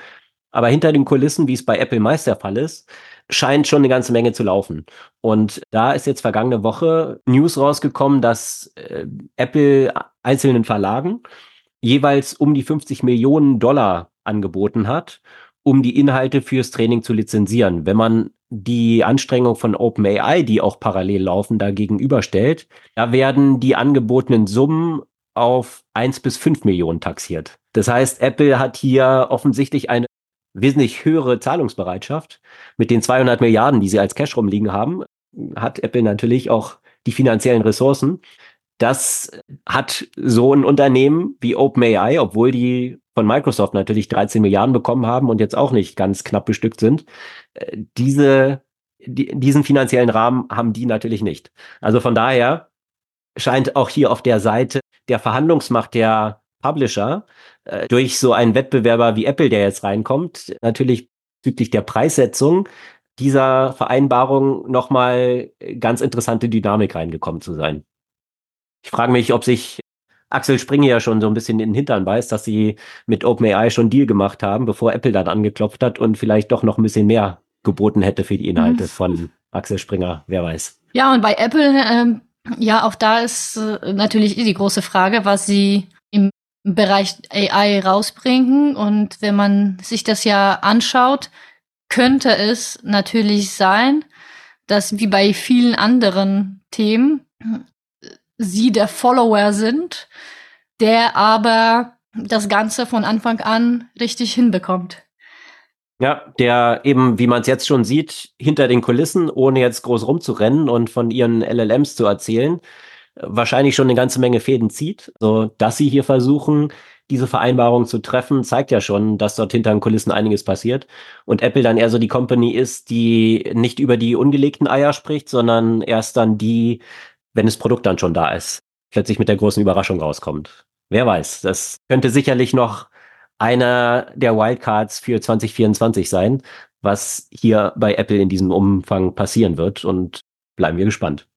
Aber hinter den Kulissen, wie es bei Apple meist der Fall ist, scheint schon eine ganze Menge zu laufen. Und da ist jetzt vergangene Woche News rausgekommen, dass äh, Apple einzelnen Verlagen jeweils um die 50 Millionen Dollar angeboten hat, um die Inhalte fürs Training zu lizenzieren. Wenn man die Anstrengung von OpenAI, die auch parallel laufen, da gegenüberstellt, da werden die angebotenen Summen auf 1 bis 5 Millionen taxiert. Das heißt, Apple hat hier offensichtlich eine wesentlich höhere Zahlungsbereitschaft. Mit den 200 Milliarden, die sie als Cash rumliegen haben, hat Apple natürlich auch die finanziellen Ressourcen. Das hat so ein Unternehmen wie OpenAI, obwohl die von Microsoft natürlich 13 Milliarden bekommen haben und jetzt auch nicht ganz knapp bestückt sind. Äh, diese, die, diesen finanziellen Rahmen haben die natürlich nicht. Also von daher scheint auch hier auf der Seite der Verhandlungsmacht der Publisher äh, durch so einen Wettbewerber wie Apple, der jetzt reinkommt, natürlich bezüglich der Preissetzung dieser Vereinbarung nochmal ganz interessante Dynamik reingekommen zu sein. Ich frage mich, ob sich Axel Springer ja schon so ein bisschen in den Hintern beißt, dass sie mit OpenAI schon Deal gemacht haben, bevor Apple dann angeklopft hat und vielleicht doch noch ein bisschen mehr geboten hätte für die Inhalte mhm. von Axel Springer, wer weiß. Ja, und bei Apple, ähm, ja, auch da ist äh, natürlich die große Frage, was sie im Bereich AI rausbringen. Und wenn man sich das ja anschaut, könnte es natürlich sein, dass wie bei vielen anderen Themen sie der Follower sind, der aber das Ganze von Anfang an richtig hinbekommt. Ja, der eben, wie man es jetzt schon sieht, hinter den Kulissen, ohne jetzt groß rumzurennen und von ihren LLMs zu erzählen, wahrscheinlich schon eine ganze Menge Fäden zieht. So, dass sie hier versuchen, diese Vereinbarung zu treffen, zeigt ja schon, dass dort hinter den Kulissen einiges passiert. Und Apple dann eher so die Company ist, die nicht über die ungelegten Eier spricht, sondern erst dann die, wenn das Produkt dann schon da ist, plötzlich mit der großen Überraschung rauskommt. Wer weiß, das könnte sicherlich noch einer der Wildcards für 2024 sein, was hier bei Apple in diesem Umfang passieren wird und bleiben wir gespannt.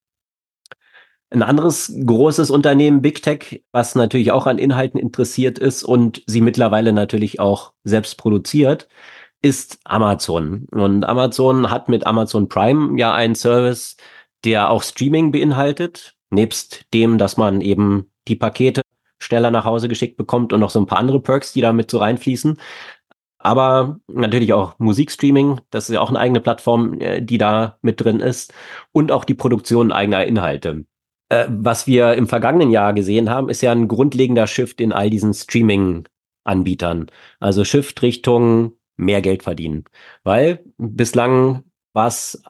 Ein anderes großes Unternehmen, Big Tech, was natürlich auch an Inhalten interessiert ist und sie mittlerweile natürlich auch selbst produziert, ist Amazon. Und Amazon hat mit Amazon Prime ja einen Service, der auch Streaming beinhaltet, nebst dem, dass man eben die Pakete schneller nach Hause geschickt bekommt und noch so ein paar andere Perks, die damit so reinfließen. Aber natürlich auch Musikstreaming, das ist ja auch eine eigene Plattform, äh, die da mit drin ist. Und auch die Produktion eigener Inhalte. Äh, was wir im vergangenen Jahr gesehen haben, ist ja ein grundlegender Shift in all diesen Streaming-Anbietern. Also Shift Richtung mehr Geld verdienen. Weil bislang war es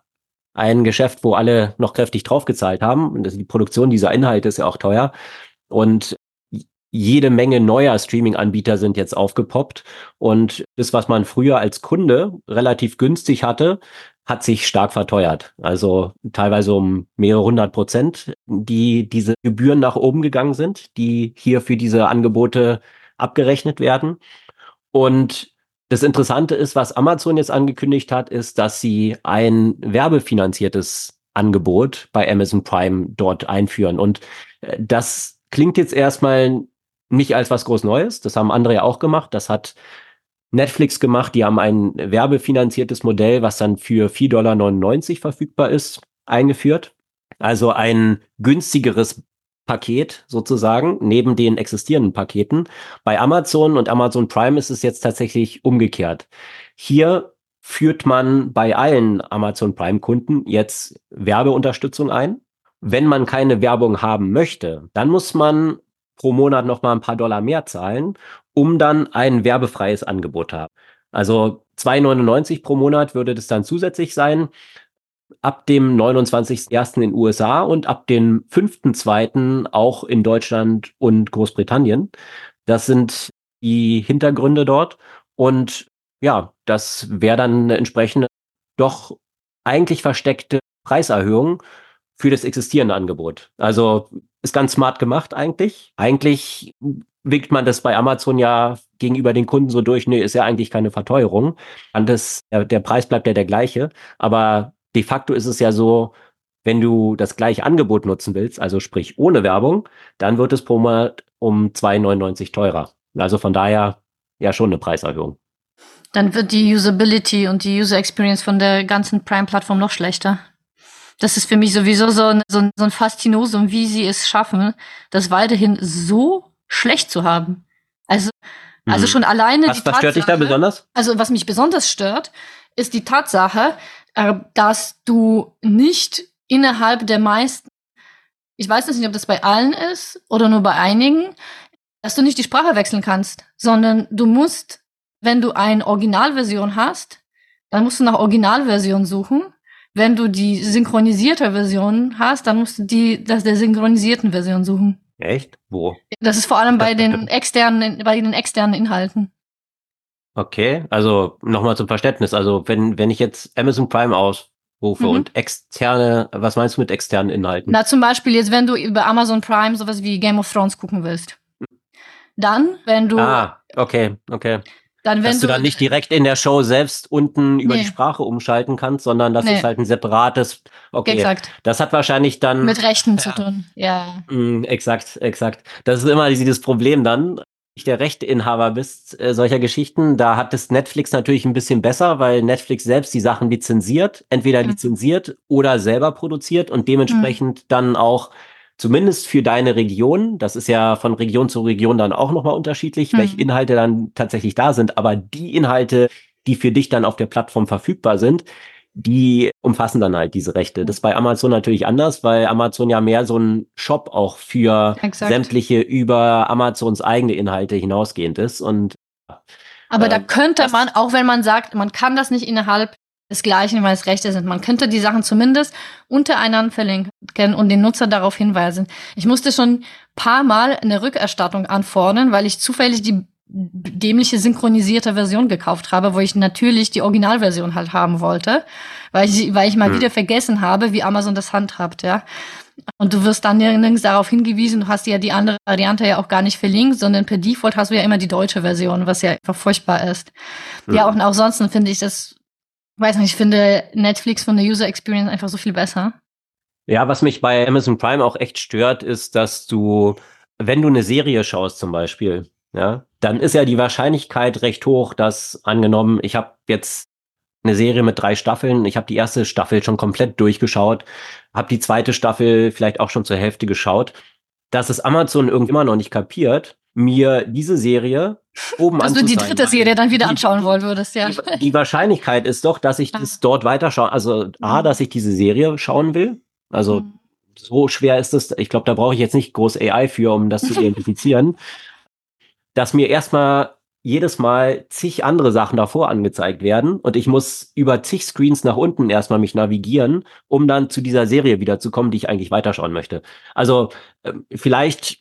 ein Geschäft, wo alle noch kräftig draufgezahlt haben. Und die Produktion dieser Inhalte ist ja auch teuer. Und jede Menge neuer Streaming-Anbieter sind jetzt aufgepoppt. Und das, was man früher als Kunde relativ günstig hatte, hat sich stark verteuert. Also teilweise um mehrere hundert Prozent, die diese Gebühren nach oben gegangen sind, die hier für diese Angebote abgerechnet werden. Und das Interessante ist, was Amazon jetzt angekündigt hat, ist, dass sie ein werbefinanziertes Angebot bei Amazon Prime dort einführen. Und äh, das klingt jetzt erstmal nicht als was groß Neues. Das haben andere ja auch gemacht. Das hat Netflix gemacht. Die haben ein werbefinanziertes Modell, was dann für 4,99 Dollar verfügbar ist, eingeführt. Also ein günstigeres Paket sozusagen, neben den existierenden Paketen. Bei Amazon und Amazon Prime ist es jetzt tatsächlich umgekehrt. Hier führt man bei allen Amazon Prime Kunden jetzt Werbeunterstützung ein. Wenn man keine Werbung haben möchte, dann muss man pro Monat noch mal ein paar Dollar mehr zahlen, um dann ein werbefreies Angebot haben. Also 2,99 pro Monat würde das dann zusätzlich sein. Ab dem 29.01. in den USA und ab dem 5.02. auch in Deutschland und Großbritannien. Das sind die Hintergründe dort. Und ja, das wäre dann eine entsprechende, doch eigentlich versteckte Preiserhöhung für das existierende Angebot. Also ist ganz smart gemacht eigentlich. Eigentlich wiegt man das bei Amazon ja gegenüber den Kunden so durch, nee, ist ja eigentlich keine Verteuerung. Und das, der, der Preis bleibt ja der gleiche. Aber de facto ist es ja so, wenn du das gleiche Angebot nutzen willst, also sprich ohne Werbung, dann wird es pro Monat um 2,99 teurer. Also von daher ja schon eine Preiserhöhung. Dann wird die Usability und die User Experience von der ganzen Prime-Plattform noch schlechter das ist für mich sowieso so ein, so ein, so ein Faszinosum, wie sie es schaffen, das weiterhin so schlecht zu haben. Also, also schon alleine. Was, was stört dich da besonders? Also, was mich besonders stört, ist die Tatsache, dass du nicht innerhalb der meisten, ich weiß nicht, ob das bei allen ist oder nur bei einigen, dass du nicht die Sprache wechseln kannst, sondern du musst, wenn du eine Originalversion hast, dann musst du nach Originalversion suchen wenn du die synchronisierte Version hast, dann musst du die das der synchronisierten Version suchen. Echt? Wo? Das ist vor allem bei den externen, bei den externen Inhalten. Okay, also nochmal zum Verständnis. Also wenn, wenn ich jetzt Amazon Prime ausrufe mhm. und externe, was meinst du mit externen Inhalten? Na, zum Beispiel jetzt, wenn du über Amazon Prime sowas wie Game of Thrones gucken willst. Dann, wenn du. Ah, okay, okay. Dann, wenn dass du, du dann nicht direkt in der Show selbst unten über nee. die Sprache umschalten kannst, sondern das nee. ist halt ein separates. Okay, exakt. das hat wahrscheinlich dann mit Rechten ja, zu tun. Ja. Mh, exakt, exakt. Das ist immer dieses Problem dann. Der Rechteinhaber bist äh, solcher Geschichten, da hat es Netflix natürlich ein bisschen besser, weil Netflix selbst die Sachen lizenziert, entweder mhm. lizenziert oder selber produziert und dementsprechend mhm. dann auch zumindest für deine Region, das ist ja von Region zu Region dann auch nochmal unterschiedlich, mhm. welche Inhalte dann tatsächlich da sind, aber die Inhalte, die für dich dann auf der Plattform verfügbar sind, die umfassen dann halt diese Rechte. Das ist bei Amazon natürlich anders, weil Amazon ja mehr so ein Shop auch für Exakt. sämtliche über Amazons eigene Inhalte hinausgehend ist und aber äh, da könnte man, auch wenn man sagt, man kann das nicht innerhalb das Gleiche, weil es Rechte sind. Man könnte die Sachen zumindest untereinander verlinken und den Nutzer darauf hinweisen. Ich musste schon paar Mal eine Rückerstattung anfordern, weil ich zufällig die dämliche synchronisierte Version gekauft habe, wo ich natürlich die Originalversion halt haben wollte, weil ich, weil ich mal hm. wieder vergessen habe, wie Amazon das handhabt, ja. Und du wirst dann nirgends darauf hingewiesen, du hast ja die andere Variante ja auch gar nicht verlinkt, sondern per Default hast du ja immer die deutsche Version, was ja einfach furchtbar ist. Hm. Ja, und auch sonst finde ich das, weiß nicht, ich finde Netflix von der User Experience einfach so viel besser. Ja, was mich bei Amazon Prime auch echt stört, ist, dass du, wenn du eine Serie schaust zum Beispiel, ja, dann ist ja die Wahrscheinlichkeit recht hoch, dass angenommen, ich habe jetzt eine Serie mit drei Staffeln, ich habe die erste Staffel schon komplett durchgeschaut, habe die zweite Staffel vielleicht auch schon zur Hälfte geschaut, dass es Amazon irgendwann noch nicht kapiert, mir diese Serie oben Dass du die dritte Serie dann wieder anschauen wollen würdest, ja. Die, die Wahrscheinlichkeit ist doch, dass ich das dort weiterschaue. Also A, mhm. dass ich diese Serie schauen will. Also mhm. so schwer ist es. Ich glaube, da brauche ich jetzt nicht groß AI für, um das zu identifizieren dass mir erstmal jedes Mal zig andere Sachen davor angezeigt werden und ich muss über zig Screens nach unten erstmal mich navigieren, um dann zu dieser Serie wiederzukommen, die ich eigentlich weiterschauen möchte. Also ähm, vielleicht,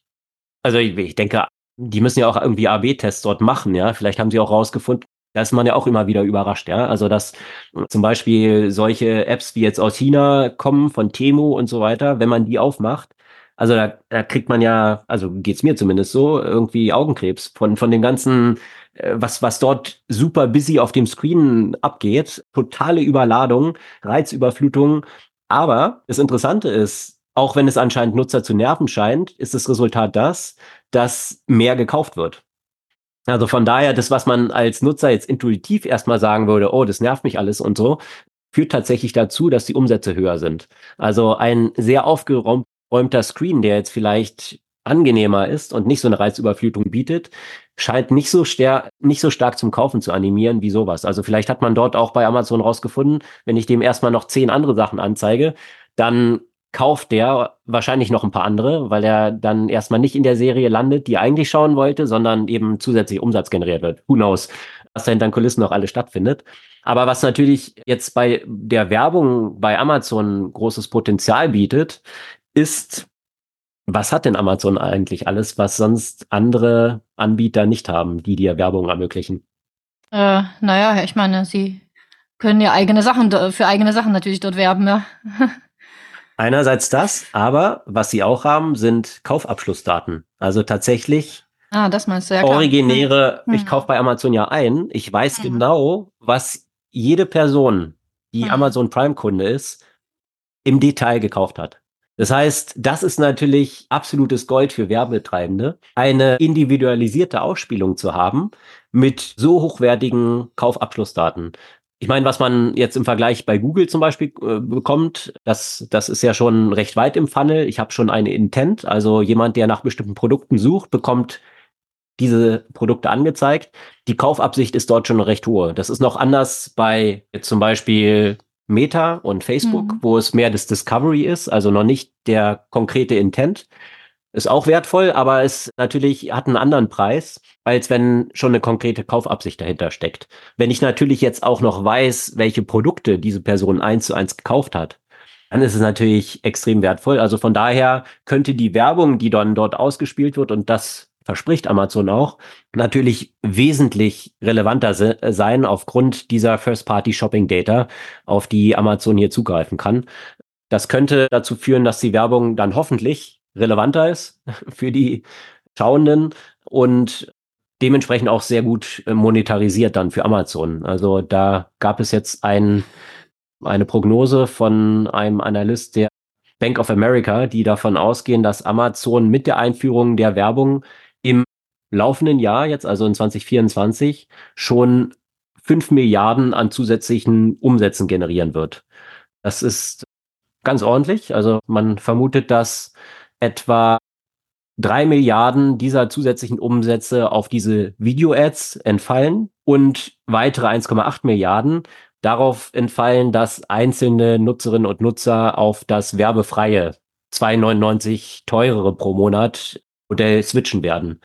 also ich, ich denke, die müssen ja auch irgendwie AB-Tests dort machen, ja. Vielleicht haben sie auch rausgefunden, da ist man ja auch immer wieder überrascht, ja. Also, dass zum Beispiel solche Apps wie jetzt aus China kommen, von Temu und so weiter, wenn man die aufmacht, also da, da kriegt man ja, also geht's mir zumindest so, irgendwie Augenkrebs von, von dem ganzen, äh, was, was dort super busy auf dem Screen abgeht. Totale Überladung, Reizüberflutung. Aber das Interessante ist, auch wenn es anscheinend Nutzer zu nerven scheint, ist das Resultat das, dass mehr gekauft wird. Also von daher, das, was man als Nutzer jetzt intuitiv erstmal sagen würde, oh, das nervt mich alles und so, führt tatsächlich dazu, dass die Umsätze höher sind. Also ein sehr aufgeräumt, aufgeräumter Screen, der jetzt vielleicht angenehmer ist und nicht so eine Reizüberflutung bietet, scheint nicht so, nicht so stark zum Kaufen zu animieren wie sowas. Also vielleicht hat man dort auch bei Amazon rausgefunden, wenn ich dem erstmal noch zehn andere Sachen anzeige, dann kauft der wahrscheinlich noch ein paar andere, weil er dann erstmal nicht in der Serie landet, die er eigentlich schauen wollte, sondern eben zusätzlich Umsatz generiert wird. Who knows, was da hinter den Kulissen noch alles stattfindet. Aber was natürlich jetzt bei der Werbung bei Amazon großes Potenzial bietet, ist, was hat denn Amazon eigentlich alles, was sonst andere Anbieter nicht haben, die dir Werbung ermöglichen? Äh, naja, ich meine, sie können ja eigene Sachen für eigene Sachen natürlich dort werben, ja. Einerseits das, aber was sie auch haben, sind Kaufabschlussdaten. Also tatsächlich ah, das meinst du, ja, originäre, hm. ich kaufe bei Amazon ja ein, ich weiß hm. genau, was jede Person, die hm. Amazon Prime-Kunde ist, im Detail gekauft hat. Das heißt, das ist natürlich absolutes Gold für Werbetreibende, eine individualisierte Ausspielung zu haben mit so hochwertigen Kaufabschlussdaten. Ich meine, was man jetzt im Vergleich bei Google zum Beispiel äh, bekommt, das, das ist ja schon recht weit im Funnel. Ich habe schon eine Intent, also jemand, der nach bestimmten Produkten sucht, bekommt diese Produkte angezeigt. Die Kaufabsicht ist dort schon recht hohe. Das ist noch anders bei zum Beispiel Meta und Facebook, mhm. wo es mehr das Discovery ist, also noch nicht der konkrete Intent. Ist auch wertvoll, aber es natürlich hat einen anderen Preis, als wenn schon eine konkrete Kaufabsicht dahinter steckt. Wenn ich natürlich jetzt auch noch weiß, welche Produkte diese Person eins zu eins gekauft hat, dann ist es natürlich extrem wertvoll. Also von daher könnte die Werbung, die dann dort ausgespielt wird, und das verspricht Amazon auch, natürlich wesentlich relevanter se sein aufgrund dieser First-Party-Shopping-Data, auf die Amazon hier zugreifen kann. Das könnte dazu führen, dass die Werbung dann hoffentlich relevanter ist für die Schauenden und dementsprechend auch sehr gut monetarisiert dann für Amazon. Also da gab es jetzt ein, eine Prognose von einem Analyst der Bank of America, die davon ausgehen, dass Amazon mit der Einführung der Werbung laufenden Jahr, jetzt also in 2024, schon 5 Milliarden an zusätzlichen Umsätzen generieren wird. Das ist ganz ordentlich. Also man vermutet, dass etwa 3 Milliarden dieser zusätzlichen Umsätze auf diese Video-Ads entfallen und weitere 1,8 Milliarden darauf entfallen, dass einzelne Nutzerinnen und Nutzer auf das werbefreie 2,99 teurere pro Monat Modell switchen werden.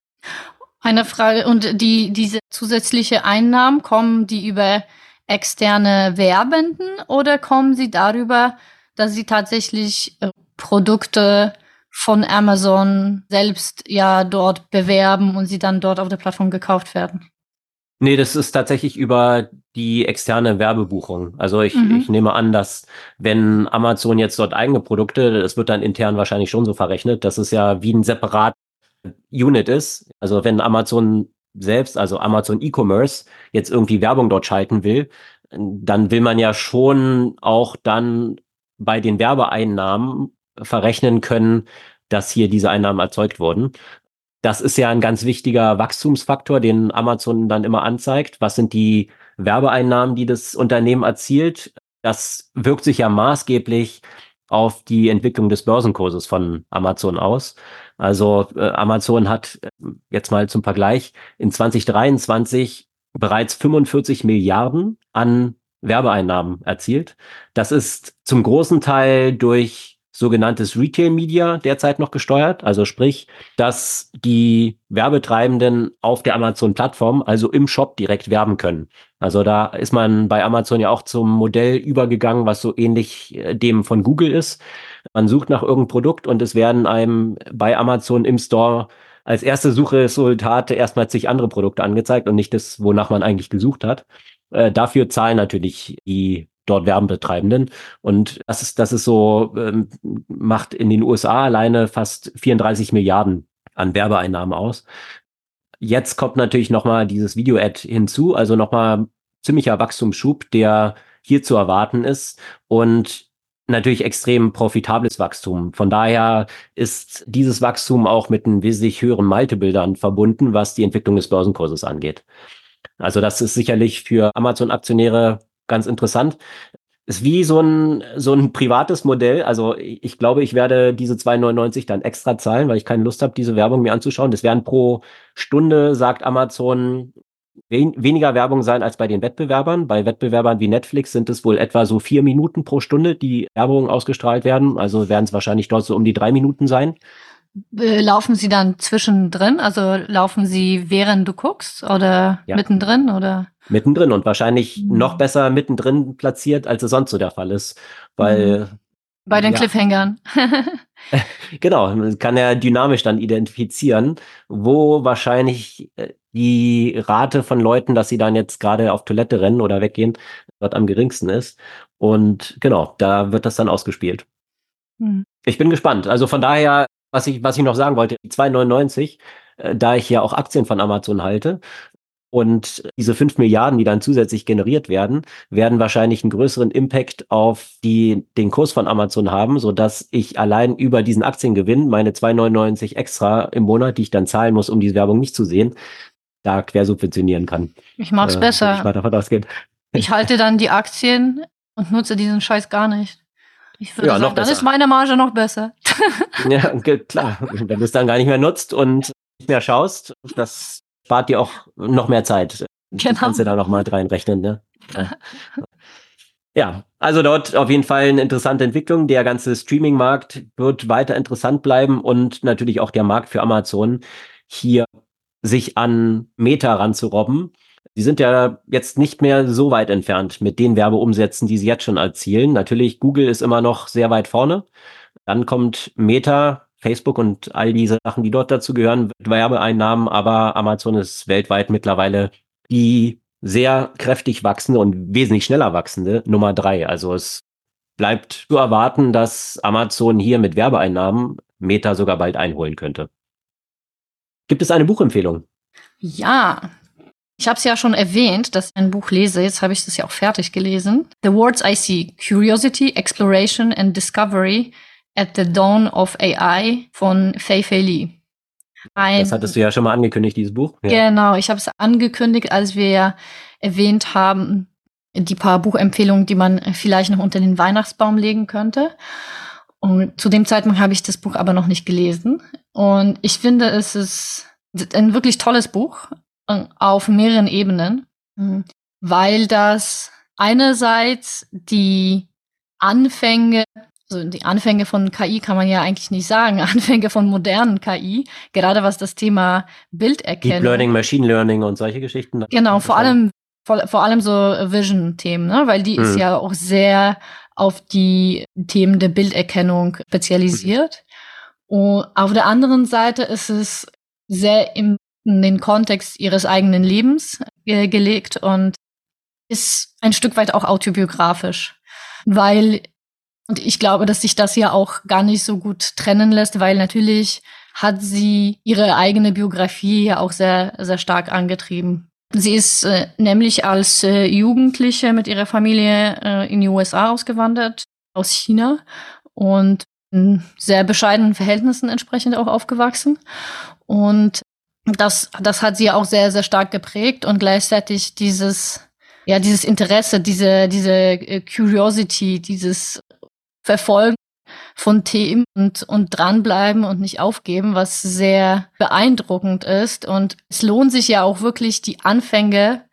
Eine Frage, und die, diese zusätzliche Einnahmen, kommen die über externe Werbenden oder kommen sie darüber, dass sie tatsächlich äh, Produkte von Amazon selbst ja dort bewerben und sie dann dort auf der Plattform gekauft werden. Nee, das ist tatsächlich über die externe Werbebuchung. Also ich, mhm. ich nehme an, dass wenn Amazon jetzt dort eigene Produkte, das wird dann intern wahrscheinlich schon so verrechnet, dass es ja wie ein separat Unit ist. Also wenn Amazon selbst, also Amazon E-Commerce, jetzt irgendwie Werbung dort schalten will, dann will man ja schon auch dann bei den Werbeeinnahmen verrechnen können, dass hier diese Einnahmen erzeugt wurden. Das ist ja ein ganz wichtiger Wachstumsfaktor, den Amazon dann immer anzeigt. Was sind die Werbeeinnahmen, die das Unternehmen erzielt? Das wirkt sich ja maßgeblich auf die Entwicklung des Börsenkurses von Amazon aus. Also äh, Amazon hat äh, jetzt mal zum Vergleich in 2023 bereits 45 Milliarden an Werbeeinnahmen erzielt. Das ist zum großen Teil durch sogenanntes Retail Media derzeit noch gesteuert. Also sprich, dass die Werbetreibenden auf der Amazon-Plattform, also im Shop direkt werben können. Also da ist man bei Amazon ja auch zum Modell übergegangen, was so ähnlich äh, dem von Google ist. Man sucht nach irgendeinem Produkt und es werden einem bei Amazon im Store als erste Suchresultate erstmal zig andere Produkte angezeigt und nicht das, wonach man eigentlich gesucht hat. Äh, dafür zahlen natürlich die dort Werbetreibenden. Und das ist, das ist so, ähm, macht in den USA alleine fast 34 Milliarden an Werbeeinnahmen aus. Jetzt kommt natürlich nochmal dieses Video-Ad hinzu, also nochmal ziemlicher Wachstumsschub, der hier zu erwarten ist und natürlich extrem profitables Wachstum. Von daher ist dieses Wachstum auch mit einem wesentlich höheren Multibildern verbunden, was die Entwicklung des Börsenkurses angeht. Also das ist sicherlich für Amazon-Aktionäre ganz interessant. Ist wie so ein, so ein privates Modell. Also ich glaube, ich werde diese 2,99 dann extra zahlen, weil ich keine Lust habe, diese Werbung mir anzuschauen. Das werden pro Stunde, sagt Amazon, wen weniger Werbung sein als bei den Wettbewerbern. Bei Wettbewerbern wie Netflix sind es wohl etwa so vier Minuten pro Stunde, die Werbung ausgestrahlt werden. Also werden es wahrscheinlich dort so um die drei Minuten sein. Äh, laufen sie dann zwischendrin? Also laufen sie während du guckst oder ja. mittendrin oder? Mittendrin und wahrscheinlich mhm. noch besser mittendrin platziert, als es sonst so der Fall ist, weil mhm. bei den ja. Cliffhangern. genau, man kann ja dynamisch dann identifizieren, wo wahrscheinlich äh, die Rate von Leuten, dass sie dann jetzt gerade auf Toilette rennen oder weggehen, dort am geringsten ist. Und genau, da wird das dann ausgespielt. Mhm. Ich bin gespannt. Also von daher was ich, was ich noch sagen wollte, die 2,99, äh, da ich ja auch Aktien von Amazon halte, und diese 5 Milliarden, die dann zusätzlich generiert werden, werden wahrscheinlich einen größeren Impact auf die, den Kurs von Amazon haben, so dass ich allein über diesen Aktiengewinn meine 2,99 extra im Monat, die ich dann zahlen muss, um diese Werbung nicht zu sehen, da quersubventionieren kann. Ich mach's äh, besser. Ich, davon ausgehen. ich halte dann die Aktien und nutze diesen Scheiß gar nicht. Ich würde ja, sagen, dann ist meine Marge noch besser. ja, klar. Wenn du es dann gar nicht mehr nutzt und nicht mehr schaust, das spart dir auch noch mehr Zeit. Genau. Kannst du da noch mal reinrechnen, ne? Ja, also dort auf jeden Fall eine interessante Entwicklung. Der ganze Streaming-Markt wird weiter interessant bleiben und natürlich auch der Markt für Amazon hier sich an Meta ranzurobben. Sie sind ja jetzt nicht mehr so weit entfernt mit den Werbeumsätzen, die sie jetzt schon erzielen. Natürlich, Google ist immer noch sehr weit vorne. Dann kommt Meta, Facebook und all diese Sachen, die dort dazu gehören, Werbeeinnahmen, aber Amazon ist weltweit mittlerweile die sehr kräftig wachsende und wesentlich schneller wachsende Nummer drei. Also es bleibt zu erwarten, dass Amazon hier mit Werbeeinnahmen Meta sogar bald einholen könnte. Gibt es eine Buchempfehlung? Ja, ich habe es ja schon erwähnt, dass ich ein Buch lese. Jetzt habe ich das ja auch fertig gelesen. The Words I See: Curiosity, Exploration and Discovery at the Dawn of AI von Fei Fei Li. Ein, das hattest du ja schon mal angekündigt, dieses Buch. Ja. Genau, ich habe es angekündigt, als wir ja erwähnt haben, die paar Buchempfehlungen, die man vielleicht noch unter den Weihnachtsbaum legen könnte. Und zu dem Zeitpunkt habe ich das Buch aber noch nicht gelesen. Und ich finde, es ist ein wirklich tolles Buch auf mehreren Ebenen, mhm. weil das einerseits die Anfänge, also die Anfänge von KI kann man ja eigentlich nicht sagen, Anfänge von modernen KI, gerade was das Thema Bilderkennung. Deep Learning, Machine Learning und solche Geschichten. Genau, vor allem, vor, vor allem so Vision-Themen, ne? weil die hm. ist mhm. ja auch sehr auf die Themen der Bilderkennung spezialisiert. Und auf der anderen Seite ist es sehr im, in den Kontext ihres eigenen Lebens äh, gelegt und ist ein Stück weit auch autobiografisch, weil und ich glaube, dass sich das ja auch gar nicht so gut trennen lässt, weil natürlich hat sie ihre eigene Biografie ja auch sehr, sehr stark angetrieben. Sie ist äh, nämlich als äh, Jugendliche mit ihrer Familie äh, in die USA ausgewandert, aus China und in sehr bescheidenen Verhältnissen entsprechend auch aufgewachsen. Und das, das hat sie auch sehr, sehr stark geprägt und gleichzeitig dieses, ja, dieses Interesse, diese, diese äh, Curiosity, dieses Verfolgen von Themen und, und dranbleiben und nicht aufgeben, was sehr beeindruckend ist. Und es lohnt sich ja auch wirklich die Anfänge,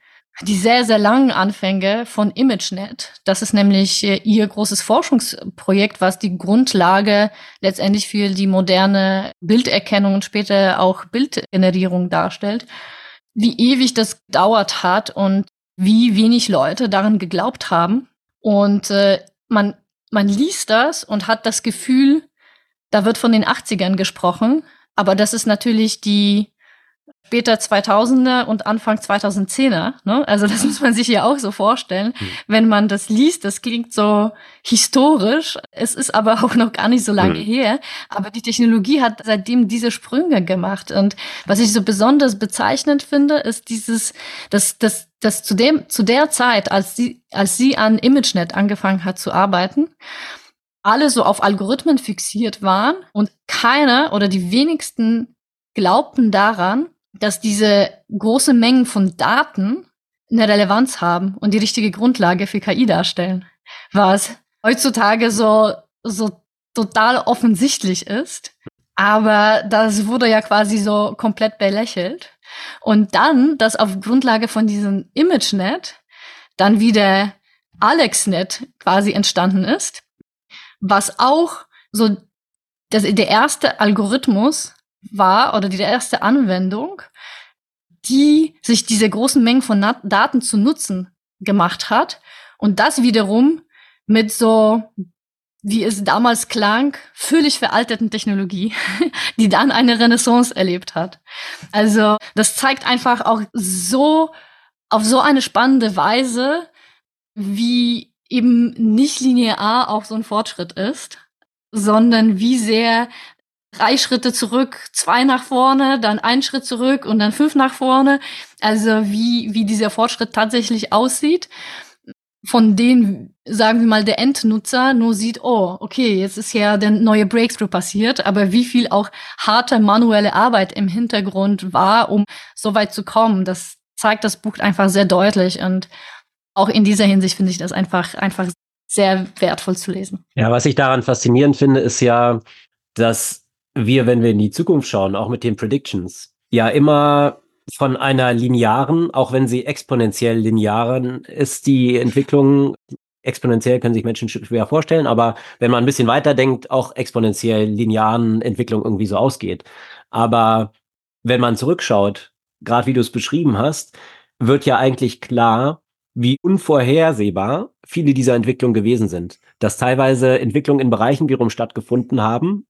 die sehr, sehr langen Anfänge von ImageNet. Das ist nämlich äh, ihr großes Forschungsprojekt, was die Grundlage letztendlich für die moderne Bilderkennung und später auch Bildgenerierung darstellt. Wie ewig das gedauert hat und wie wenig Leute daran geglaubt haben. Und äh, man man liest das und hat das Gefühl, da wird von den 80ern gesprochen, aber das ist natürlich die später 2000er und Anfang 2010er. Ne? Also das muss man sich ja auch so vorstellen, mhm. wenn man das liest. Das klingt so historisch. Es ist aber auch noch gar nicht so lange mhm. her. Aber die Technologie hat seitdem diese Sprünge gemacht. Und was ich so besonders bezeichnend finde, ist dieses, dass, dass, dass zu dem, zu der Zeit, als sie, als sie an ImageNet angefangen hat zu arbeiten, alle so auf Algorithmen fixiert waren und keiner oder die wenigsten glaubten daran, dass diese große Mengen von Daten eine Relevanz haben und die richtige Grundlage für KI darstellen. Was heutzutage so, so total offensichtlich ist. Aber das wurde ja quasi so komplett belächelt. Und dann, dass auf Grundlage von diesem ImageNet dann wieder AlexNet quasi entstanden ist, was auch so das, der erste Algorithmus war oder die erste Anwendung, die sich diese großen Mengen von Na Daten zu nutzen gemacht hat und das wiederum mit so, wie es damals klang, völlig veralteten Technologie, die dann eine Renaissance erlebt hat. Also das zeigt einfach auch so auf so eine spannende Weise, wie eben nicht linear auch so ein Fortschritt ist, sondern wie sehr drei Schritte zurück, zwei nach vorne, dann ein Schritt zurück und dann fünf nach vorne. Also wie, wie dieser Fortschritt tatsächlich aussieht, von denen, sagen wir mal, der Endnutzer nur sieht, oh, okay, jetzt ist ja der neue Breakthrough passiert, aber wie viel auch harte manuelle Arbeit im Hintergrund war, um so weit zu kommen, das zeigt das Buch einfach sehr deutlich und auch in dieser Hinsicht finde ich das einfach, einfach sehr wertvoll zu lesen. Ja, was ich daran faszinierend finde, ist ja, dass wir, wenn wir in die Zukunft schauen, auch mit den Predictions, ja immer von einer linearen, auch wenn sie exponentiell linearen ist, die Entwicklung exponentiell können sich Menschen schwer vorstellen, aber wenn man ein bisschen weiter denkt, auch exponentiell linearen Entwicklung irgendwie so ausgeht. Aber wenn man zurückschaut, gerade wie du es beschrieben hast, wird ja eigentlich klar, wie unvorhersehbar viele dieser Entwicklungen gewesen sind. Dass teilweise Entwicklungen in Bereichen wiederum stattgefunden haben,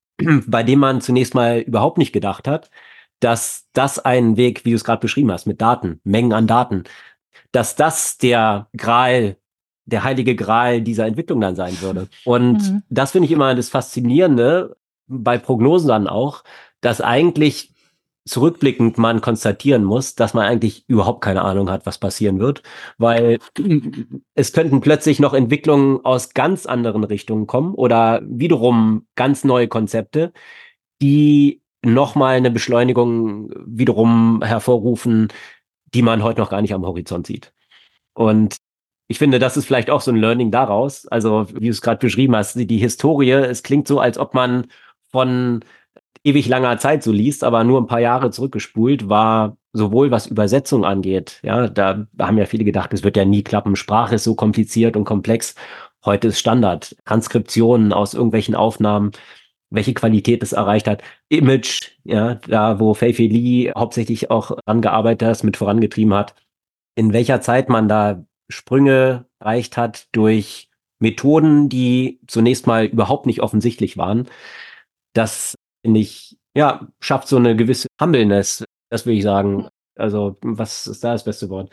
bei dem man zunächst mal überhaupt nicht gedacht hat, dass das ein Weg, wie du es gerade beschrieben hast, mit Daten, Mengen an Daten, dass das der Gral, der heilige Gral dieser Entwicklung dann sein würde. Und mhm. das finde ich immer das Faszinierende bei Prognosen dann auch, dass eigentlich zurückblickend man konstatieren muss, dass man eigentlich überhaupt keine Ahnung hat, was passieren wird, weil es könnten plötzlich noch Entwicklungen aus ganz anderen Richtungen kommen oder wiederum ganz neue Konzepte, die nochmal eine Beschleunigung wiederum hervorrufen, die man heute noch gar nicht am Horizont sieht. Und ich finde, das ist vielleicht auch so ein Learning daraus. Also, wie du es gerade beschrieben hast, die Historie, es klingt so, als ob man von ewig langer Zeit so liest, aber nur ein paar Jahre zurückgespult, war sowohl was Übersetzung angeht, ja, da haben ja viele gedacht, es wird ja nie klappen. Sprache ist so kompliziert und komplex. Heute ist Standard. Transkriptionen aus irgendwelchen Aufnahmen, welche Qualität es erreicht hat. Image, ja, da wo Fei Li hauptsächlich auch angearbeitet hat, mit vorangetrieben hat. In welcher Zeit man da Sprünge erreicht hat durch Methoden, die zunächst mal überhaupt nicht offensichtlich waren. Das finde ich, ja, schafft so eine gewisse Humbleness, das würde ich sagen. Also, was ist da das beste Wort?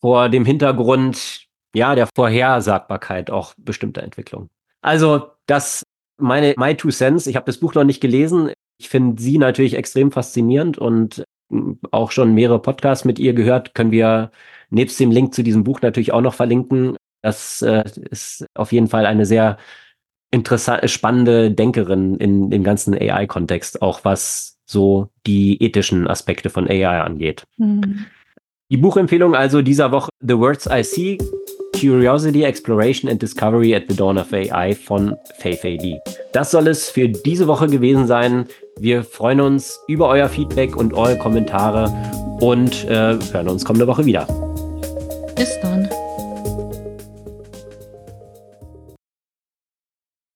Vor dem Hintergrund, ja, der Vorhersagbarkeit auch bestimmter Entwicklungen. Also, das meine My Two Cents. Ich habe das Buch noch nicht gelesen. Ich finde sie natürlich extrem faszinierend und auch schon mehrere Podcasts mit ihr gehört. Können wir nebst dem Link zu diesem Buch natürlich auch noch verlinken. Das äh, ist auf jeden Fall eine sehr interessante, spannende Denkerin in dem ganzen AI-Kontext, auch was so die ethischen Aspekte von AI angeht. Mhm. Die Buchempfehlung also dieser Woche The Words I See, Curiosity, Exploration and Discovery at the Dawn of AI von Faith AD. Das soll es für diese Woche gewesen sein. Wir freuen uns über euer Feedback und eure Kommentare und äh, hören uns kommende Woche wieder. Bis dann.